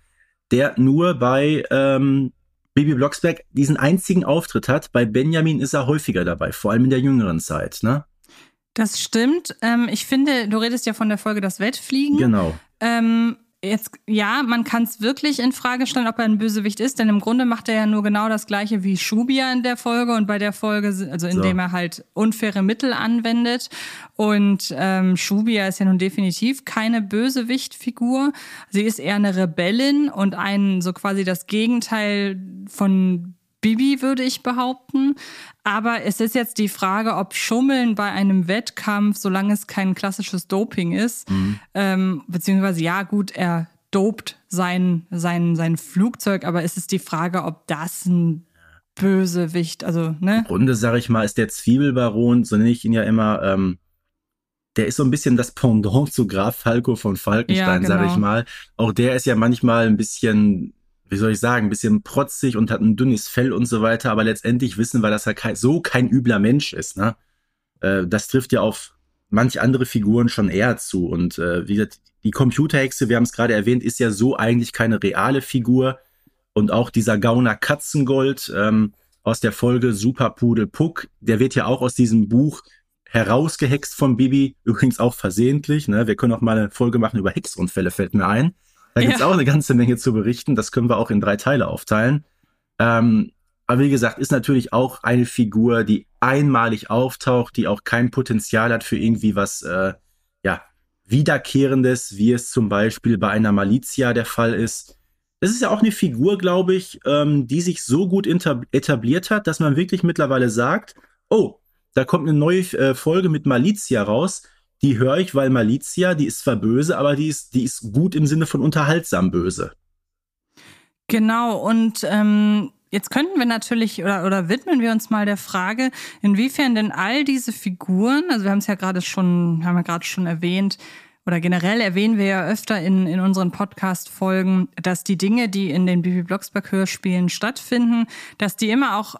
Speaker 3: der nur bei ähm, Baby Blocksberg diesen einzigen Auftritt hat. Bei Benjamin ist er häufiger dabei, vor allem in der jüngeren Zeit, ne?
Speaker 2: Das stimmt. Ähm, ich finde, du redest ja von der Folge Das Wettfliegen.
Speaker 3: Genau.
Speaker 2: Ähm, jetzt, ja, man kann es wirklich in Frage stellen, ob er ein Bösewicht ist, denn im Grunde macht er ja nur genau das gleiche wie Schubia in der Folge und bei der Folge, also indem so. er halt unfaire Mittel anwendet. Und ähm, Schubia ist ja nun definitiv keine Bösewichtfigur. Sie ist eher eine Rebellin und ein so quasi das Gegenteil von Bibi, würde ich behaupten. Aber es ist jetzt die Frage, ob Schummeln bei einem Wettkampf, solange es kein klassisches Doping ist, mhm. ähm, beziehungsweise ja, gut, er dopt sein, sein, sein Flugzeug, aber es ist die Frage, ob das ein Bösewicht, also, ne?
Speaker 3: Im Grunde, sage ich mal, ist der Zwiebelbaron, so nenne ich ihn ja immer, ähm, der ist so ein bisschen das Pendant zu Graf Falco von Falkenstein, ja, genau. sage ich mal. Auch der ist ja manchmal ein bisschen wie soll ich sagen, ein bisschen protzig und hat ein dünnes Fell und so weiter, aber letztendlich wissen wir, dass er kein, so kein übler Mensch ist. Ne? Äh, das trifft ja auf manche andere Figuren schon eher zu. Und äh, wie gesagt, die Computerhexe, wir haben es gerade erwähnt, ist ja so eigentlich keine reale Figur. Und auch dieser Gauner Katzengold ähm, aus der Folge Superpudel Puck, der wird ja auch aus diesem Buch herausgehext von Bibi, übrigens auch versehentlich. Ne? Wir können auch mal eine Folge machen über Hexunfälle, fällt mir ein. Da gibt's ja. auch eine ganze Menge zu berichten. Das können wir auch in drei Teile aufteilen. Ähm, aber wie gesagt, ist natürlich auch eine Figur, die einmalig auftaucht, die auch kein Potenzial hat für irgendwie was, äh, ja, Wiederkehrendes, wie es zum Beispiel bei einer Malizia der Fall ist. Das ist ja auch eine Figur, glaube ich, ähm, die sich so gut etabliert hat, dass man wirklich mittlerweile sagt, oh, da kommt eine neue äh, Folge mit Malizia raus die höre ich, weil Malizia, die ist zwar böse, aber die ist, die ist gut im Sinne von unterhaltsam böse.
Speaker 2: Genau, und ähm, jetzt könnten wir natürlich oder, oder widmen wir uns mal der Frage, inwiefern denn all diese Figuren, also wir haben es ja gerade schon, haben wir gerade schon erwähnt, oder generell erwähnen wir ja öfter in, in unseren Podcast-Folgen, dass die Dinge, die in den Bibi Blocksberg-Hörspielen stattfinden, dass die immer auch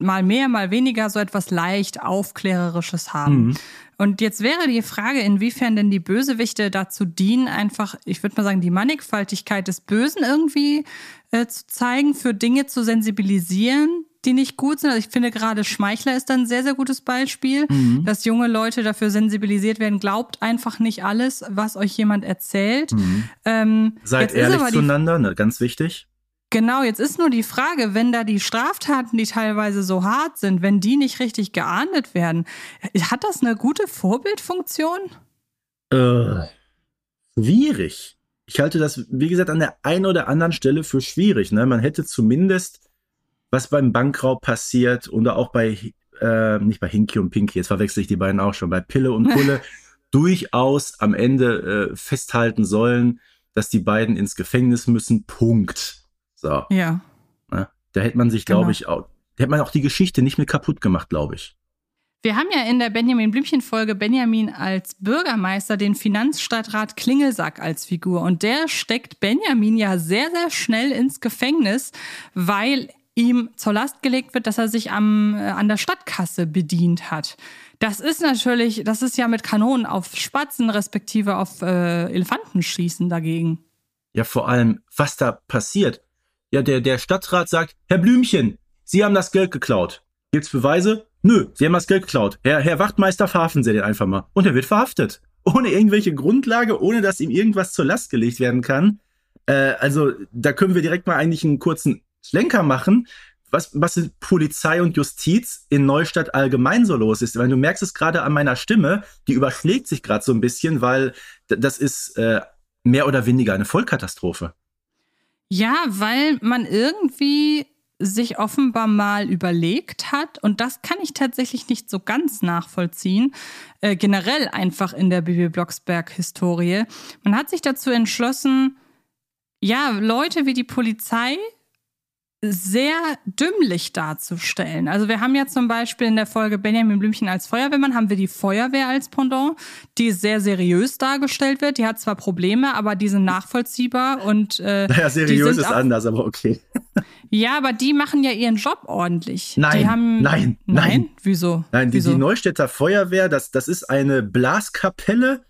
Speaker 2: mal mehr, mal weniger so etwas leicht Aufklärerisches haben. Mhm. Und jetzt wäre die Frage, inwiefern denn die Bösewichte dazu dienen, einfach, ich würde mal sagen, die Mannigfaltigkeit des Bösen irgendwie äh, zu zeigen, für Dinge zu sensibilisieren, die nicht gut sind. Also ich finde gerade Schmeichler ist ein sehr, sehr gutes Beispiel, mhm. dass junge Leute dafür sensibilisiert werden. Glaubt einfach nicht alles, was euch jemand erzählt. Mhm.
Speaker 3: Ähm, Seid ehrlich zueinander, ne, ganz wichtig.
Speaker 2: Genau, jetzt ist nur die Frage, wenn da die Straftaten, die teilweise so hart sind, wenn die nicht richtig geahndet werden, hat das eine gute Vorbildfunktion?
Speaker 3: Äh, schwierig. Ich halte das, wie gesagt, an der einen oder anderen Stelle für schwierig. Ne? Man hätte zumindest, was beim Bankraub passiert oder auch bei, äh, nicht bei Hinky und Pinky, jetzt verwechsel ich die beiden auch schon, bei Pille und Pulle, durchaus am Ende äh, festhalten sollen, dass die beiden ins Gefängnis müssen. Punkt. So.
Speaker 2: Ja.
Speaker 3: Na, da hätte man sich, glaube genau. ich, auch, da hätte man auch die Geschichte nicht mehr kaputt gemacht, glaube ich.
Speaker 2: Wir haben ja in der Benjamin Blümchen-Folge Benjamin als Bürgermeister den Finanzstadtrat Klingelsack als Figur. Und der steckt Benjamin ja sehr, sehr schnell ins Gefängnis, weil ihm zur Last gelegt wird, dass er sich am, äh, an der Stadtkasse bedient hat. Das ist natürlich, das ist ja mit Kanonen auf Spatzen respektive auf äh, Elefanten schießen dagegen.
Speaker 3: Ja, vor allem, was da passiert. Ja, der, der Stadtrat sagt, Herr Blümchen, Sie haben das Geld geklaut. Gibt's Beweise? Nö, Sie haben das Geld geklaut. Herr, Herr Wachtmeister, verhaften Sie den einfach mal. Und er wird verhaftet. Ohne irgendwelche Grundlage, ohne dass ihm irgendwas zur Last gelegt werden kann. Äh, also, da können wir direkt mal eigentlich einen kurzen Schlenker machen. Was, was in Polizei und Justiz in Neustadt allgemein so los ist. Weil du merkst es gerade an meiner Stimme, die überschlägt sich gerade so ein bisschen, weil das ist äh, mehr oder weniger eine Vollkatastrophe.
Speaker 2: Ja, weil man irgendwie sich offenbar mal überlegt hat, und das kann ich tatsächlich nicht so ganz nachvollziehen, äh, generell einfach in der Bibi Blocksberg-Historie. Man hat sich dazu entschlossen, ja, Leute wie die Polizei sehr dümmlich darzustellen. Also wir haben ja zum Beispiel in der Folge Benjamin Blümchen als Feuerwehrmann, haben wir die Feuerwehr als Pendant, die sehr seriös dargestellt wird. Die hat zwar Probleme, aber die sind nachvollziehbar und
Speaker 3: äh, Naja, seriös ist auch, anders, aber okay.
Speaker 2: Ja, aber die machen ja ihren Job ordentlich.
Speaker 3: Nein,
Speaker 2: haben,
Speaker 3: nein, nein,
Speaker 2: nein. Wieso?
Speaker 3: Nein, die,
Speaker 2: Wieso?
Speaker 3: die Neustädter Feuerwehr, das, das ist eine Blaskapelle,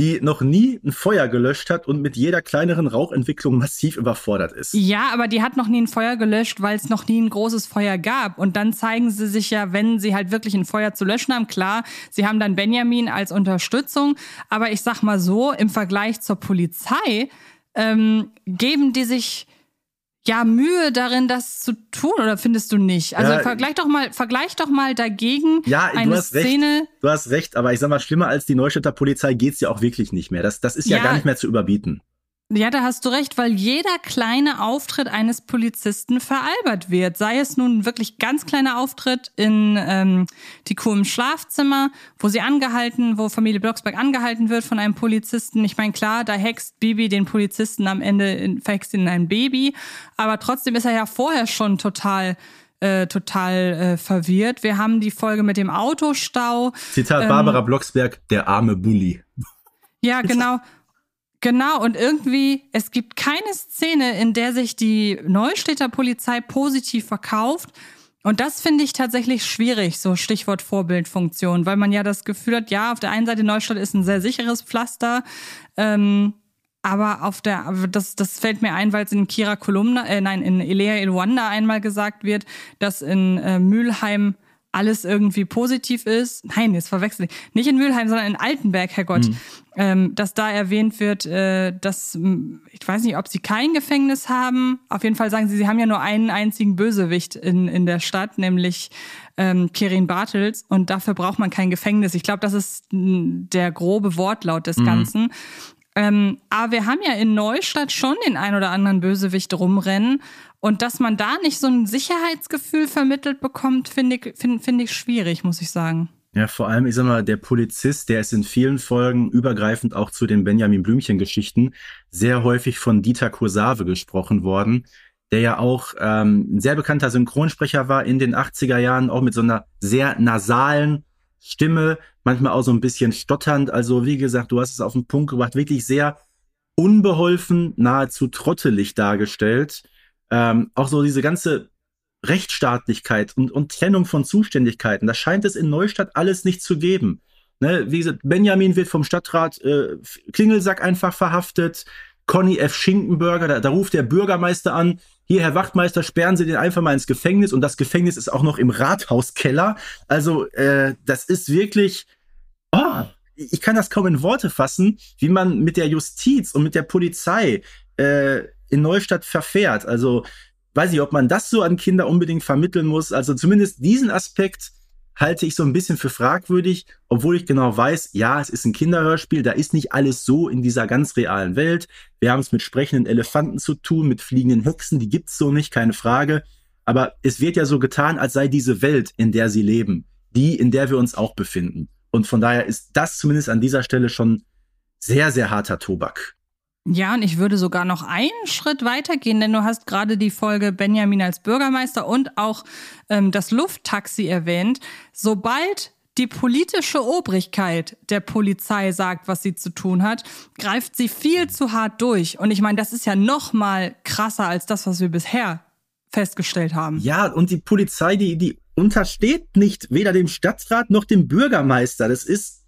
Speaker 3: die noch nie ein Feuer gelöscht hat und mit jeder kleineren Rauchentwicklung massiv überfordert ist.
Speaker 2: Ja, aber die hat noch nie ein Feuer gelöscht, weil es noch nie ein großes Feuer gab. Und dann zeigen sie sich ja, wenn sie halt wirklich ein Feuer zu löschen haben. Klar, sie haben dann Benjamin als Unterstützung. Aber ich sag mal so, im Vergleich zur Polizei ähm, geben die sich ja Mühe darin, das zu tun, oder findest du nicht? Also ja, vergleich doch mal, vergleich doch mal dagegen
Speaker 3: ja,
Speaker 2: eine
Speaker 3: du hast
Speaker 2: Szene.
Speaker 3: Recht. Du hast recht, aber ich sag mal, schlimmer als die Neustädter Polizei geht's ja auch wirklich nicht mehr. Das, das ist ja, ja gar nicht mehr zu überbieten.
Speaker 2: Ja, da hast du recht, weil jeder kleine Auftritt eines Polizisten veralbert wird. Sei es nun wirklich ganz kleiner Auftritt in ähm, die Kuh im Schlafzimmer, wo sie angehalten, wo Familie Blocksberg angehalten wird von einem Polizisten. Ich meine, klar, da hext Bibi den Polizisten am Ende, in, verhext ihn in ein Baby. Aber trotzdem ist er ja vorher schon total äh, total äh, verwirrt. Wir haben die Folge mit dem Autostau.
Speaker 3: Zitat Barbara ähm, Blocksberg, der arme Bully.
Speaker 2: Ja, genau. Genau, und irgendwie, es gibt keine Szene, in der sich die Neustädter Polizei positiv verkauft. Und das finde ich tatsächlich schwierig, so Stichwort Vorbildfunktion, weil man ja das Gefühl hat, ja, auf der einen Seite Neustadt ist ein sehr sicheres Pflaster, ähm, aber auf der, das, das fällt mir ein, weil es in Kira Kolumna, äh, nein, in Elea Ilwanda einmal gesagt wird, dass in äh, Mülheim alles irgendwie positiv ist. Nein, jetzt verwechsel ich. Nicht in Mülheim, sondern in Altenberg, Herrgott. Mhm. Ähm, dass da erwähnt wird, äh, dass, ich weiß nicht, ob sie kein Gefängnis haben. Auf jeden Fall sagen sie, sie haben ja nur einen einzigen Bösewicht in, in der Stadt, nämlich ähm, Kirin Bartels. Und dafür braucht man kein Gefängnis. Ich glaube, das ist der grobe Wortlaut des mhm. Ganzen. Ähm, aber wir haben ja in Neustadt schon den ein oder anderen Bösewicht rumrennen. Und dass man da nicht so ein Sicherheitsgefühl vermittelt bekommt, finde ich, find, find ich schwierig, muss ich sagen.
Speaker 3: Ja, vor allem, ich sag mal, der Polizist, der ist in vielen Folgen übergreifend auch zu den Benjamin Blümchen-Geschichten sehr häufig von Dieter Kursave gesprochen worden, der ja auch ähm, ein sehr bekannter Synchronsprecher war in den 80er Jahren, auch mit so einer sehr nasalen Stimme, manchmal auch so ein bisschen stotternd. Also, wie gesagt, du hast es auf den Punkt gebracht, wirklich sehr unbeholfen, nahezu trottelig dargestellt ähm, auch so diese ganze Rechtsstaatlichkeit und, und Trennung von Zuständigkeiten, das scheint es in Neustadt alles nicht zu geben. Ne, wie gesagt, Benjamin wird vom Stadtrat äh, Klingelsack einfach verhaftet. Conny F. Schinkenberger, da, da ruft der Bürgermeister an, hier, Herr Wachtmeister, sperren Sie den einfach mal ins Gefängnis und das Gefängnis ist auch noch im Rathauskeller. Also, äh, das ist wirklich, oh, ich kann das kaum in Worte fassen, wie man mit der Justiz und mit der Polizei äh, in Neustadt verfährt. Also weiß ich, ob man das so an Kinder unbedingt vermitteln muss. Also zumindest diesen Aspekt halte ich so ein bisschen für fragwürdig, obwohl ich genau weiß, ja, es ist ein Kinderhörspiel, da ist nicht alles so in dieser ganz realen Welt. Wir haben es mit sprechenden Elefanten zu tun, mit fliegenden Hexen, die gibt's so nicht, keine Frage. Aber es wird ja so getan, als sei diese Welt, in der sie leben, die, in der wir uns auch befinden. Und von daher ist das zumindest an dieser Stelle schon sehr, sehr harter Tobak.
Speaker 2: Ja, und ich würde sogar noch einen Schritt weitergehen, denn du hast gerade die Folge Benjamin als Bürgermeister und auch ähm, das Lufttaxi erwähnt. Sobald die politische Obrigkeit der Polizei sagt, was sie zu tun hat, greift sie viel zu hart durch. Und ich meine, das ist ja noch mal krasser als das, was wir bisher festgestellt haben.
Speaker 3: Ja, und die Polizei, die, die untersteht nicht weder dem Stadtrat noch dem Bürgermeister. Das ist.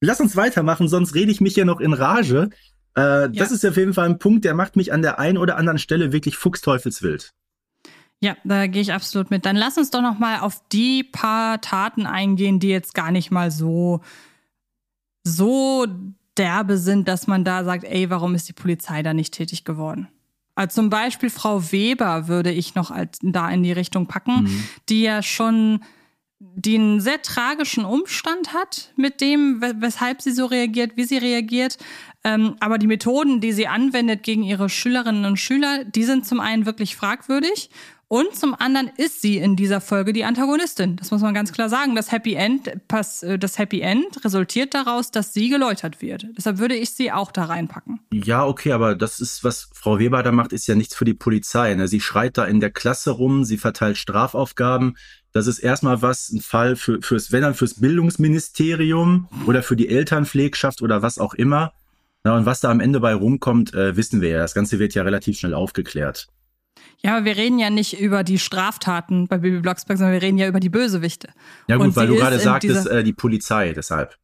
Speaker 3: Lass uns weitermachen, sonst rede ich mich ja noch in Rage. Äh, ja. Das ist auf jeden Fall ein Punkt, der macht mich an der einen oder anderen Stelle wirklich fuchsteufelswild.
Speaker 2: Ja, da gehe ich absolut mit. Dann lass uns doch noch mal auf die paar Taten eingehen, die jetzt gar nicht mal so so derbe sind, dass man da sagt, ey, warum ist die Polizei da nicht tätig geworden? Also zum Beispiel Frau Weber würde ich noch als, da in die Richtung packen, mhm. die ja schon einen sehr tragischen Umstand hat mit dem, weshalb sie so reagiert, wie sie reagiert. Ähm, aber die Methoden, die sie anwendet gegen ihre Schülerinnen und Schüler, die sind zum einen wirklich fragwürdig und zum anderen ist sie in dieser Folge die Antagonistin. Das muss man ganz klar sagen. Das Happy End, äh, das Happy End resultiert daraus, dass sie geläutert wird. Deshalb würde ich sie auch da reinpacken.
Speaker 3: Ja, okay, aber das ist, was Frau Weber da macht, ist ja nichts für die Polizei. Ne? Sie schreit da in der Klasse rum, sie verteilt Strafaufgaben. Das ist erstmal was, ein Fall für, fürs, wenn dann fürs Bildungsministerium oder für die Elternpflegschaft oder was auch immer. Ja, und was da am Ende bei rumkommt, äh, wissen wir ja. Das Ganze wird ja relativ schnell aufgeklärt.
Speaker 2: Ja, aber wir reden ja nicht über die Straftaten bei Baby Blocksberg, sondern wir reden ja über die Bösewichte.
Speaker 3: Ja gut, Und weil du gerade sagtest, äh, die Polizei, deshalb.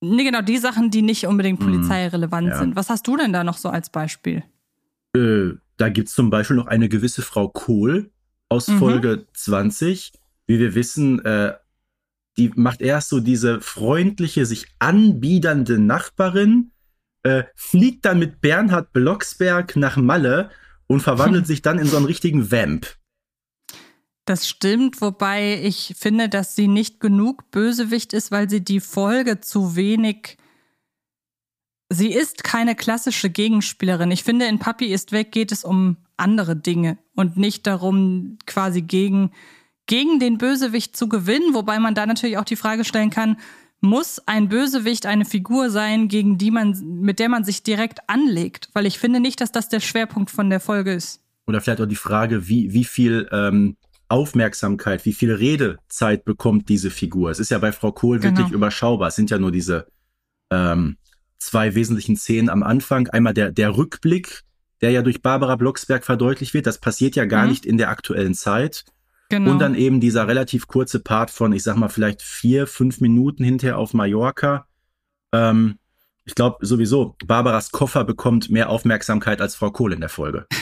Speaker 2: Nee, genau, die Sachen, die nicht unbedingt mhm. polizeirelevant ja. sind. Was hast du denn da noch so als Beispiel?
Speaker 3: Äh, da gibt's zum Beispiel noch eine gewisse Frau Kohl aus mhm. Folge 20. Wie wir wissen, äh, die macht erst so diese freundliche, sich anbiedernde Nachbarin, äh, fliegt dann mit Bernhard Blocksberg nach Malle und verwandelt sich dann in so einen richtigen Vamp.
Speaker 2: Das stimmt, wobei ich finde, dass sie nicht genug Bösewicht ist, weil sie die Folge zu wenig. Sie ist keine klassische Gegenspielerin. Ich finde, in Papi ist weg geht es um andere Dinge und nicht darum, quasi gegen, gegen den Bösewicht zu gewinnen, wobei man da natürlich auch die Frage stellen kann, muss ein Bösewicht eine Figur sein, gegen die man, mit der man sich direkt anlegt? Weil ich finde nicht, dass das der Schwerpunkt von der Folge ist.
Speaker 3: Oder vielleicht auch die Frage, wie, wie viel ähm, Aufmerksamkeit, wie viel Redezeit bekommt diese Figur? Es ist ja bei Frau Kohl genau. wirklich überschaubar. Es sind ja nur diese ähm, zwei wesentlichen Szenen am Anfang. Einmal der, der Rückblick, der ja durch Barbara Blocksberg verdeutlicht wird. Das passiert ja gar mhm. nicht in der aktuellen Zeit. Genau. Und dann eben dieser relativ kurze Part von, ich sag mal, vielleicht vier, fünf Minuten hinterher auf Mallorca. Ähm, ich glaube sowieso, Barbaras Koffer bekommt mehr Aufmerksamkeit als Frau Kohl in der Folge.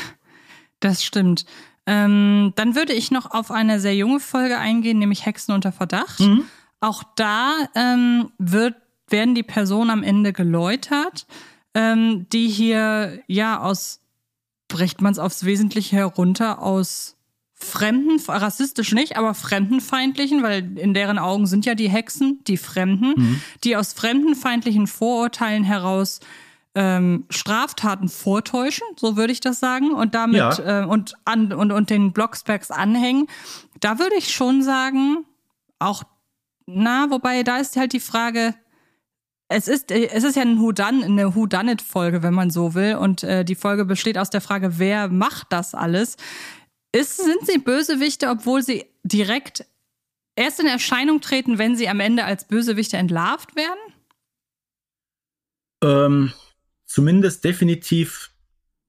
Speaker 2: Das stimmt. Ähm, dann würde ich noch auf eine sehr junge Folge eingehen, nämlich Hexen unter Verdacht. Mhm. Auch da ähm, wird, werden die Personen am Ende geläutert, ähm, die hier ja aus, bricht man es aufs Wesentliche herunter, aus fremden, rassistisch nicht, aber fremdenfeindlichen, weil in deren Augen sind ja die Hexen, die Fremden, mhm. die aus fremdenfeindlichen Vorurteilen heraus ähm, Straftaten vortäuschen, so würde ich das sagen, und damit ja. äh, und, an, und, und den Blocksbergs anhängen. Da würde ich schon sagen, auch, na, wobei da ist halt die Frage, es ist, es ist ja ein Who Done, eine Who Done It Folge, wenn man so will. Und äh, die Folge besteht aus der Frage, wer macht das alles? Ist, sind sie Bösewichte, obwohl sie direkt erst in Erscheinung treten, wenn sie am Ende als Bösewichte entlarvt werden?
Speaker 3: Ähm, zumindest definitiv,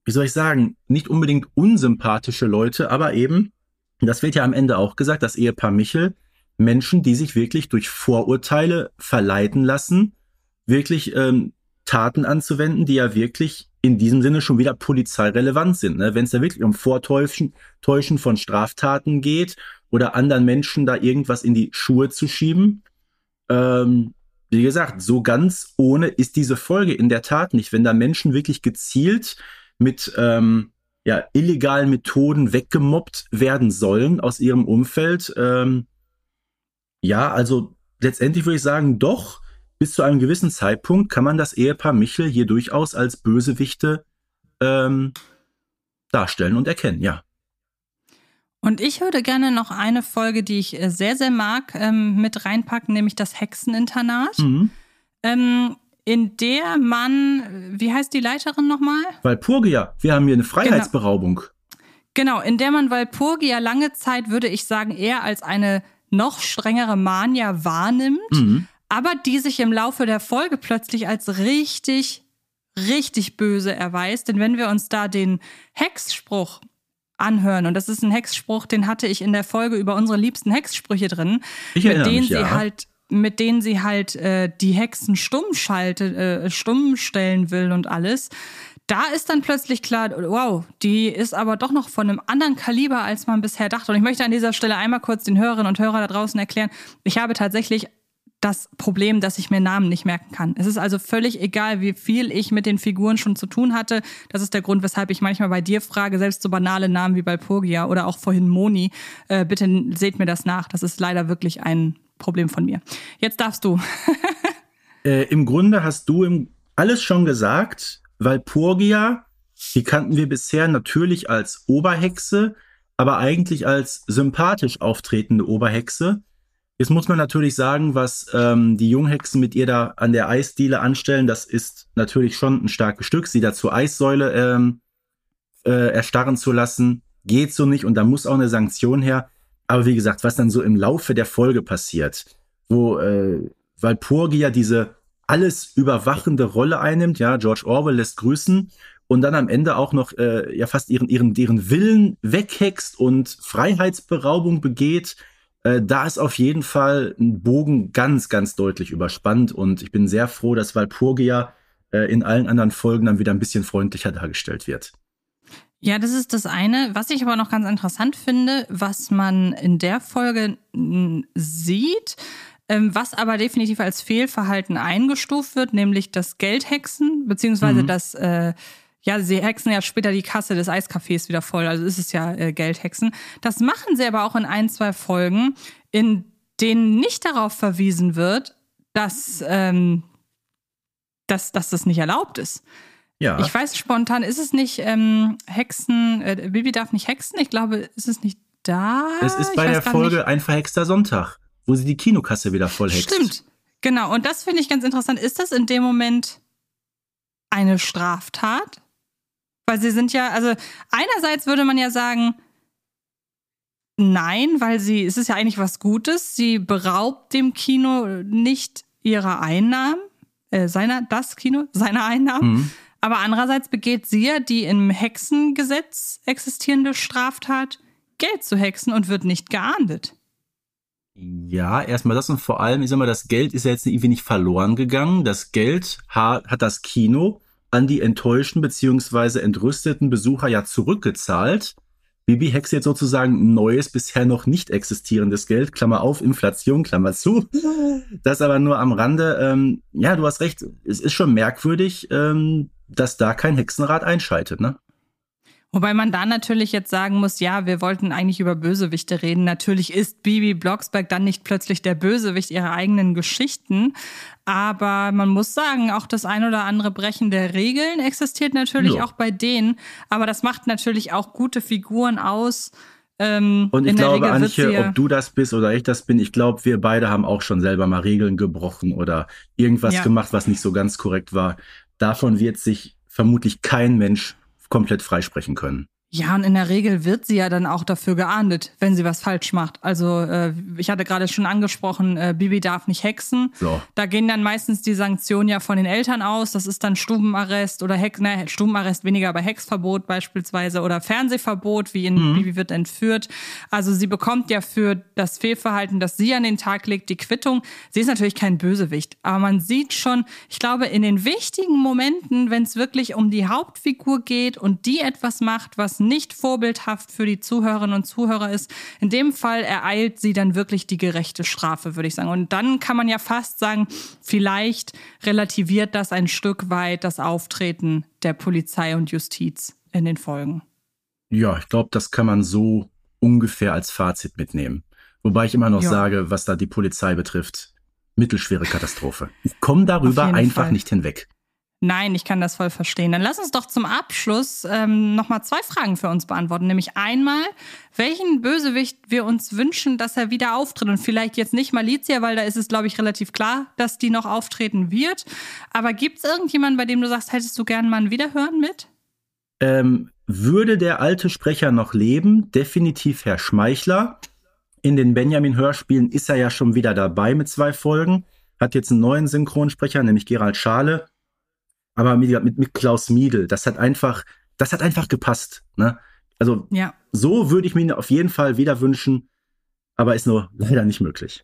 Speaker 3: wie soll ich sagen, nicht unbedingt unsympathische Leute, aber eben, das wird ja am Ende auch gesagt, das Ehepaar Michel, Menschen, die sich wirklich durch Vorurteile verleiten lassen, wirklich ähm, Taten anzuwenden, die ja wirklich in diesem Sinne schon wieder polizeirelevant sind. Ne? Wenn es da wirklich um Vortäuschen Täuschen von Straftaten geht oder anderen Menschen da irgendwas in die Schuhe zu schieben. Ähm, wie gesagt, so ganz ohne ist diese Folge in der Tat nicht. Wenn da Menschen wirklich gezielt mit ähm, ja, illegalen Methoden weggemobbt werden sollen aus ihrem Umfeld, ähm, ja, also letztendlich würde ich sagen, doch, bis zu einem gewissen Zeitpunkt kann man das Ehepaar Michel hier durchaus als Bösewichte ähm, darstellen und erkennen, ja.
Speaker 2: Und ich würde gerne noch eine Folge, die ich äh, sehr, sehr mag, ähm, mit reinpacken, nämlich das Hexeninternat. Mhm. Ähm, in der man, wie heißt die Leiterin nochmal?
Speaker 3: Walpurgia. Wir haben hier eine Freiheitsberaubung.
Speaker 2: Genau. genau, in der man Walpurgia lange Zeit, würde ich sagen, eher als eine noch strengere Mania wahrnimmt,
Speaker 3: Mhm.
Speaker 2: Aber die sich im Laufe der Folge plötzlich als richtig, richtig böse erweist. Denn wenn wir uns da den Hexspruch anhören, und das ist ein Hexspruch, den hatte ich in der Folge über unsere liebsten Hexsprüche drin,
Speaker 3: Ich
Speaker 2: mit denen
Speaker 3: mich,
Speaker 2: sie
Speaker 3: ja.
Speaker 2: halt mit denen sie halt äh, die Hexen stumm schaltet, äh, stumm stellen will und alles. Da ist dann plötzlich klar, wow, die ist aber doch noch von einem anderen Kaliber, als man bisher dachte. Und ich möchte an dieser Stelle einmal kurz den Hörerinnen und Hörern da draußen erklären, ich habe tatsächlich das Problem, dass ich mir Namen nicht merken kann. Es ist also völlig egal, wie viel ich mit den Figuren schon zu tun hatte. Das ist der Grund, weshalb ich manchmal bei dir frage, selbst so banale Namen wie Balpurgia oder auch vorhin Moni. Äh, bitte seht mir das nach. Das ist leider wirklich ein Problem von mir. Jetzt darfst du.
Speaker 3: Äh, Im Grunde hast du im, alles schon gesagt. Walpurgia, die kannten wir bisher natürlich als Oberhexe, aber eigentlich als sympathisch auftretende Oberhexe. Jetzt muss man natürlich sagen, was ähm, die Junghexen mit ihr da an der Eisdiele anstellen, das ist natürlich schon ein starkes Stück. Sie da zur Eissäule ähm, äh, erstarren zu lassen, geht so nicht und da muss auch eine Sanktion her. Aber wie gesagt, was dann so im Laufe der Folge passiert, wo äh, Walpurgia diese alles überwachende Rolle einnimmt, ja, George Orwell lässt grüßen und dann am Ende auch noch äh, ja fast ihren, ihren, ihren Willen weghext und Freiheitsberaubung begeht, äh, da ist auf jeden Fall ein Bogen ganz, ganz deutlich überspannt und ich bin sehr froh, dass Walpurgia äh, in allen anderen Folgen dann wieder ein bisschen freundlicher dargestellt wird.
Speaker 2: Ja, das ist das eine. Was ich aber noch ganz interessant finde, was man in der Folge sieht, ähm, was aber definitiv als Fehlverhalten eingestuft wird, nämlich das Geldhexen, beziehungsweise
Speaker 3: Mhm.
Speaker 2: das, äh, ja, sie hexen ja später die Kasse des Eiscafés wieder voll, also ist es ja äh, Geldhexen. Das machen sie aber auch in ein, zwei Folgen, in denen nicht darauf verwiesen wird, dass, ähm, dass, dass das nicht erlaubt ist.
Speaker 3: Ja,
Speaker 2: Ich weiß spontan, ist es nicht ähm, Hexen, äh, Bibi darf nicht hexen? Ich glaube, ist es nicht da?
Speaker 3: es ist bei der Folge Ein verhexter Sonntag, wo sie die Kinokasse wieder voll
Speaker 2: Nicht.
Speaker 3: hext.
Speaker 2: Stimmt, genau. Und das finde ich ganz interessant. Ist das in dem Moment eine Straftat? Weil sie sind ja, also einerseits würde man ja sagen, nein, weil sie, es ist ja eigentlich was Gutes. Sie beraubt dem Kino nicht ihrer Einnahmen, äh, seiner, das Kino, seiner Einnahmen.
Speaker 3: Mhm.
Speaker 2: Aber andererseits begeht sie ja die im Hexengesetz existierende Straftat, Geld zu hexen und wird nicht geahndet.
Speaker 3: Ja, erstmal das und vor allem, ich sag mal, das Geld ist ja jetzt irgendwie nicht verloren gegangen. Das Geld ha hat das Kino an die enttäuschten beziehungsweise entrüsteten Besucher ja zurückgezahlt. Bibi hext jetzt sozusagen neues, bisher noch nicht existierendes Geld, Klammer auf, Inflation, Klammer zu. Das aber nur am Rande. Ähm, ja, du hast recht, es ist schon merkwürdig, ähm, dass da kein Hexenrat einschaltet, ne?
Speaker 2: Wobei man da natürlich jetzt sagen muss, ja, wir wollten eigentlich über Bösewichte reden. Natürlich ist Bibi Blocksberg dann nicht plötzlich der Bösewicht ihrer eigenen Geschichten. Aber man muss sagen, auch das ein oder andere Brechen der Regeln existiert natürlich
Speaker 3: Ja.
Speaker 2: auch bei denen. Aber das macht natürlich auch gute Figuren aus. Ähm,
Speaker 3: Und ich glaube, Antje, ob du das bist oder ich das bin, ich glaube, wir beide haben auch schon selber mal Regeln gebrochen oder irgendwas
Speaker 2: Ja.
Speaker 3: gemacht, was nicht so ganz korrekt war. Davon wird sich vermutlich kein Mensch komplett freisprechen können.
Speaker 2: Ja, und in der Regel wird sie ja dann auch dafür geahndet, wenn sie was falsch macht. Also äh, ich hatte gerade schon angesprochen, äh, Bibi darf nicht hexen.
Speaker 3: So.
Speaker 2: Da gehen dann meistens die Sanktionen ja von den Eltern aus. Das ist dann Stubenarrest oder Hex, ne, Stubenarrest weniger, aber Hexverbot beispielsweise oder Fernsehverbot, wie in Bibi wird entführt. Also sie bekommt ja für das Fehlverhalten, das sie an den Tag legt, die Quittung. Sie ist natürlich kein Bösewicht, aber man sieht schon, ich glaube, in den wichtigen Momenten, wenn es wirklich um die Hauptfigur geht und die etwas macht, was nicht vorbildhaft für die Zuhörerinnen und Zuhörer ist, in dem Fall ereilt sie dann wirklich die gerechte Strafe, würde ich sagen. Und dann kann man ja fast sagen, vielleicht relativiert das ein Stück weit das Auftreten der Polizei und Justiz in den Folgen.
Speaker 3: Ja, ich glaube, das kann man so ungefähr als Fazit mitnehmen. Wobei ich immer noch
Speaker 2: Ja.
Speaker 3: sage, was da die Polizei betrifft, mittelschwere Katastrophe. Ich komme darüber einfach
Speaker 2: Fall.
Speaker 3: nicht hinweg.
Speaker 2: Nein, ich kann das voll verstehen. Dann lass uns doch zum Abschluss ähm, nochmal zwei Fragen für uns beantworten. Nämlich einmal, welchen Bösewicht wir uns wünschen, dass er wieder auftritt. Und vielleicht jetzt nicht Malizia, weil da ist es, glaube ich, relativ klar, dass die noch auftreten wird. Aber gibt es irgendjemanden, bei dem du sagst, hättest du gern mal ein Wiederhören mit?
Speaker 3: Ähm, würde der alte Sprecher noch leben, definitiv Herr Schmeichler. In den Benjamin-Hörspielen ist er ja schon wieder dabei mit zwei Folgen. Hat jetzt einen neuen Synchronsprecher, nämlich Gerald Schale. Aber mit, mit, mit Klaus Miedel. Das hat einfach, das hat einfach gepasst. Ne? Also
Speaker 2: Ja.
Speaker 3: so würde ich mir auf jeden Fall wieder wünschen, aber ist nur leider nicht möglich.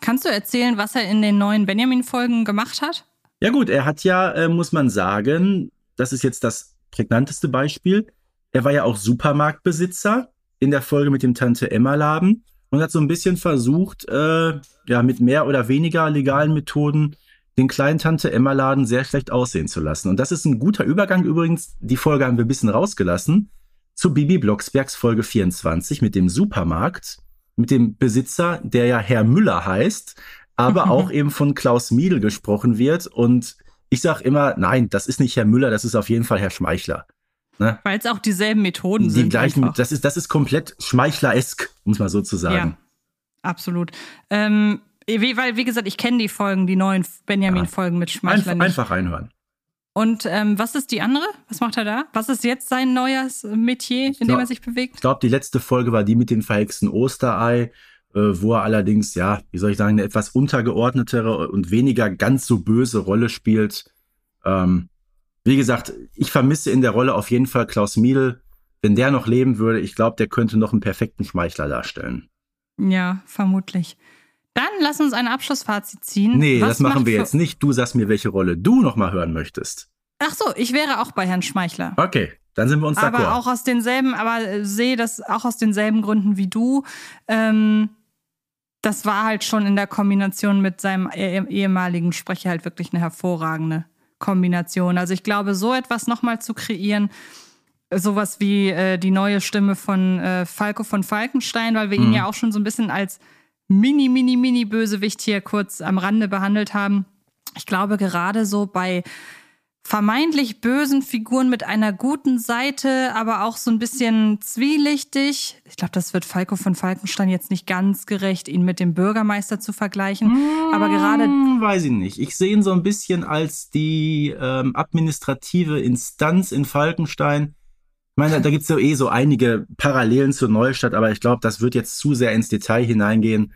Speaker 2: Kannst du erzählen, was er in den neuen Benjamin-Folgen gemacht hat?
Speaker 3: Ja gut, er hat ja, äh, muss man sagen, das ist jetzt das prägnanteste Beispiel. Er war ja auch Supermarktbesitzer in der Folge mit dem Tante Emma Laden und hat so ein bisschen versucht, äh, ja mit mehr oder weniger legalen Methoden den kleinen Tante Emma Laden sehr schlecht aussehen zu lassen. Und das ist ein guter Übergang übrigens. Die Folge haben wir ein bisschen rausgelassen zu Bibi Blocksbergs Folge 24 mit dem Supermarkt, mit dem Besitzer, der ja Herr Müller heißt, aber auch eben von Klaus Miedl gesprochen wird. Und ich sag immer, nein, das ist nicht Herr Müller, das ist auf jeden Fall Herr Schmeichler. Ne?
Speaker 2: Weil es auch dieselben Methoden
Speaker 3: Die
Speaker 2: sind.
Speaker 3: gleichen,
Speaker 2: einfach.
Speaker 3: das ist, das ist komplett Schmeichler-esk, muss man so zu sagen.
Speaker 2: Ja, absolut. Ähm, wie, weil, wie gesagt, ich kenne die Folgen, die neuen Benjamin-Folgen mit Schmeichler
Speaker 3: Einf einfach reinhören.
Speaker 2: Und ähm, was ist die andere? Was macht er da? Was ist jetzt sein neues Metier, in dem
Speaker 3: glaub-
Speaker 2: er sich bewegt?
Speaker 3: Ich glaube, die letzte Folge war die mit dem verhexten Osterei, äh, wo er allerdings, ja, wie soll ich sagen, eine etwas untergeordnetere und weniger ganz so böse Rolle spielt. Ähm, wie gesagt, ich vermisse in der Rolle auf jeden Fall Klaus Miedl. Wenn der noch leben würde, ich glaube, der könnte noch einen perfekten Schmeichler darstellen.
Speaker 2: Ja, vermutlich. Dann lass uns ein Abschlussfazit ziehen.
Speaker 3: Nee,
Speaker 2: Was
Speaker 3: das machen wir jetzt nicht. Du sagst mir, welche Rolle du noch mal hören möchtest.
Speaker 2: Ach so, ich wäre auch bei Herrn Schmeichler.
Speaker 3: Okay, dann sind wir uns
Speaker 2: aber
Speaker 3: d'accord.
Speaker 2: auch aus denselben, aber äh, sehe das auch aus denselben Gründen wie du. Ähm, das war halt schon in der Kombination mit seinem eh- ehemaligen Sprecher halt wirklich eine hervorragende Kombination. Also ich glaube, so etwas nochmal zu kreieren, sowas wie äh, die neue Stimme von äh, Falco von Falkenstein, weil wir ihn
Speaker 3: Mhm.
Speaker 2: ja auch schon so ein bisschen als mini, mini, mini Bösewicht hier kurz am Rande behandelt haben. Ich glaube, gerade so bei vermeintlich bösen Figuren mit einer guten Seite, aber auch so ein bisschen zwielichtig. Ich glaube, das wird Falco von Falkenstein jetzt nicht ganz gerecht, ihn mit dem Bürgermeister zu vergleichen. Aber gerade
Speaker 3: weiß ich nicht. Ich sehe ihn so ein bisschen als die ähm, administrative Instanz in Falkenstein. Ich meine, da gibt's ja eh so einige Parallelen zur Neustadt, aber ich glaube, das wird jetzt zu sehr ins Detail hineingehen.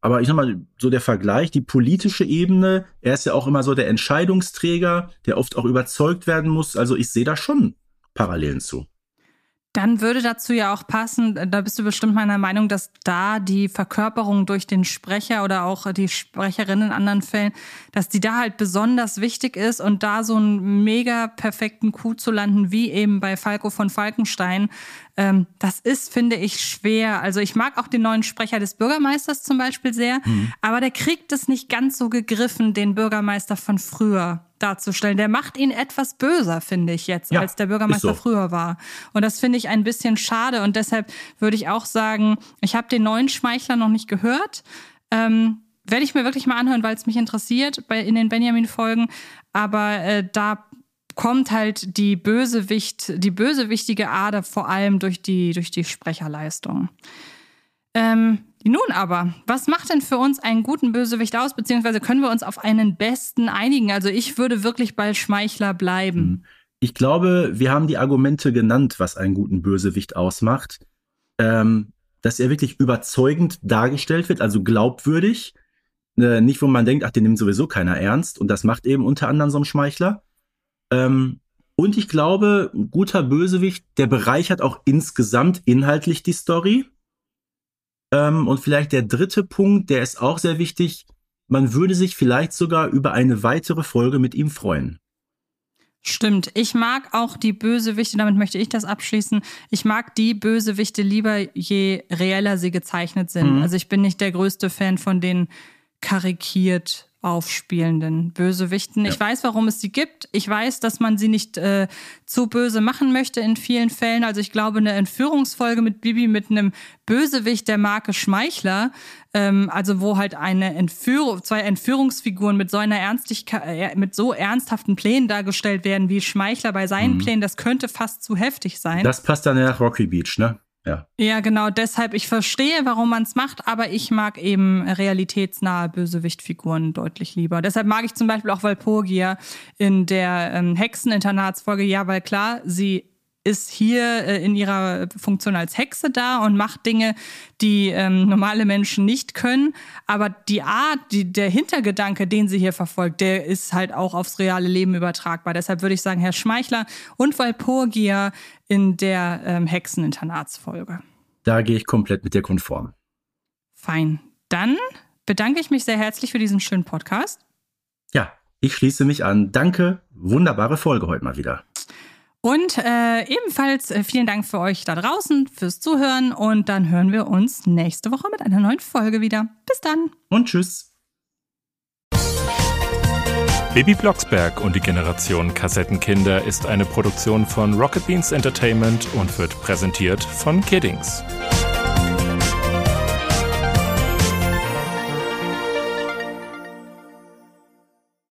Speaker 3: Aber ich sag mal, so der Vergleich, die politische Ebene, er ist ja auch immer so der Entscheidungsträger, der oft auch überzeugt werden muss. Also ich sehe da schon Parallelen zu.
Speaker 2: Dann würde dazu ja auch passen, da bist du bestimmt meiner Meinung, dass da die Verkörperung durch den Sprecher oder auch die Sprecherin in anderen Fällen, dass die da halt besonders wichtig ist und da so einen mega perfekten Coup zu landen, wie eben bei Falco von Falkenstein, ähm, das ist, finde ich, schwer. Also ich mag auch den neuen Sprecher des Bürgermeisters zum Beispiel sehr, aber der kriegt es nicht ganz so gegriffen, den Bürgermeister von früher darzustellen. Der macht ihn etwas böser, finde ich jetzt,
Speaker 3: Ja,
Speaker 2: als der Bürgermeister
Speaker 3: ist so.
Speaker 2: früher war. Und das finde ich ein bisschen schade. Und deshalb würde ich auch sagen, ich habe den neuen Schmeichler noch nicht gehört. Ähm, werde ich mir wirklich mal anhören, weil es mich interessiert bei, in den Benjamin-Folgen. Aber äh, da kommt halt die Bösewicht, die bösewichtige Ader vor allem durch die, durch die Sprecherleistung. Ähm, nun aber, was macht denn für uns einen guten Bösewicht aus? Beziehungsweise können wir uns auf einen besten einigen? Also ich würde wirklich bei Schmeichler bleiben.
Speaker 3: Ich glaube, wir haben die Argumente genannt, was einen guten Bösewicht ausmacht. Ähm, dass er wirklich überzeugend dargestellt wird, also glaubwürdig. Äh, nicht, wo man denkt, ach, den nimmt sowieso keiner ernst. Und das macht eben unter anderem so ein Schmeichler. Ähm, und ich glaube, ein guter Bösewicht, der bereichert auch insgesamt inhaltlich die Story. Ähm, und vielleicht der dritte Punkt, der ist auch sehr wichtig. Man würde sich vielleicht sogar über eine weitere Folge mit ihm freuen.
Speaker 2: Stimmt. Ich mag auch die Bösewichte, damit möchte ich das abschließen. Ich mag die Bösewichte lieber, je reeller sie gezeichnet sind.
Speaker 3: Mhm.
Speaker 2: Also ich bin nicht der größte Fan von den karikiert aufspielenden Bösewichten. Ich weiß, warum es sie gibt. Ich weiß, dass man sie nicht äh, zu böse machen möchte in vielen Fällen. Also ich glaube, eine Entführungsfolge mit Bibi mit einem Bösewicht der Marke Schmeichler, ähm, also wo halt eine Entführung, zwei Entführungsfiguren mit so einer Ernstigkeit, äh, mit so ernsthaften Plänen dargestellt werden wie Schmeichler bei seinen Plänen, das könnte fast zu heftig sein.
Speaker 3: Das passt dann ja nach Rocky Beach, ne? Ja.
Speaker 2: Ja, genau. Deshalb, ich verstehe, warum man es macht, aber ich mag eben realitätsnahe Bösewichtfiguren deutlich lieber. Deshalb mag ich zum Beispiel auch Walpurgia in der ähm, Hexeninternatsfolge. Ja, weil klar, sie ist hier äh, in ihrer Funktion als Hexe da und macht Dinge, die ähm, normale Menschen nicht können. Aber die Art, die, der Hintergedanke, den sie hier verfolgt, der ist halt auch aufs reale Leben übertragbar. Deshalb würde ich sagen, Herr Schmeichler und Walpurgia in der ähm, Hexeninternatsfolge.
Speaker 3: Da gehe ich komplett mit dir konform.
Speaker 2: Fein. Dann bedanke ich mich sehr herzlich für diesen schönen Podcast.
Speaker 3: Ja, ich schließe mich an. Danke. Wunderbare Folge heute mal wieder.
Speaker 2: Und äh, ebenfalls äh, vielen Dank für euch da draußen fürs Zuhören und dann hören wir uns nächste Woche mit einer neuen Folge wieder. Bis dann.
Speaker 3: Und tschüss.
Speaker 4: Baby Blocksberg und die Generation Kassettenkinder ist eine Produktion von Rocket Beans Entertainment und wird präsentiert von Kiddings.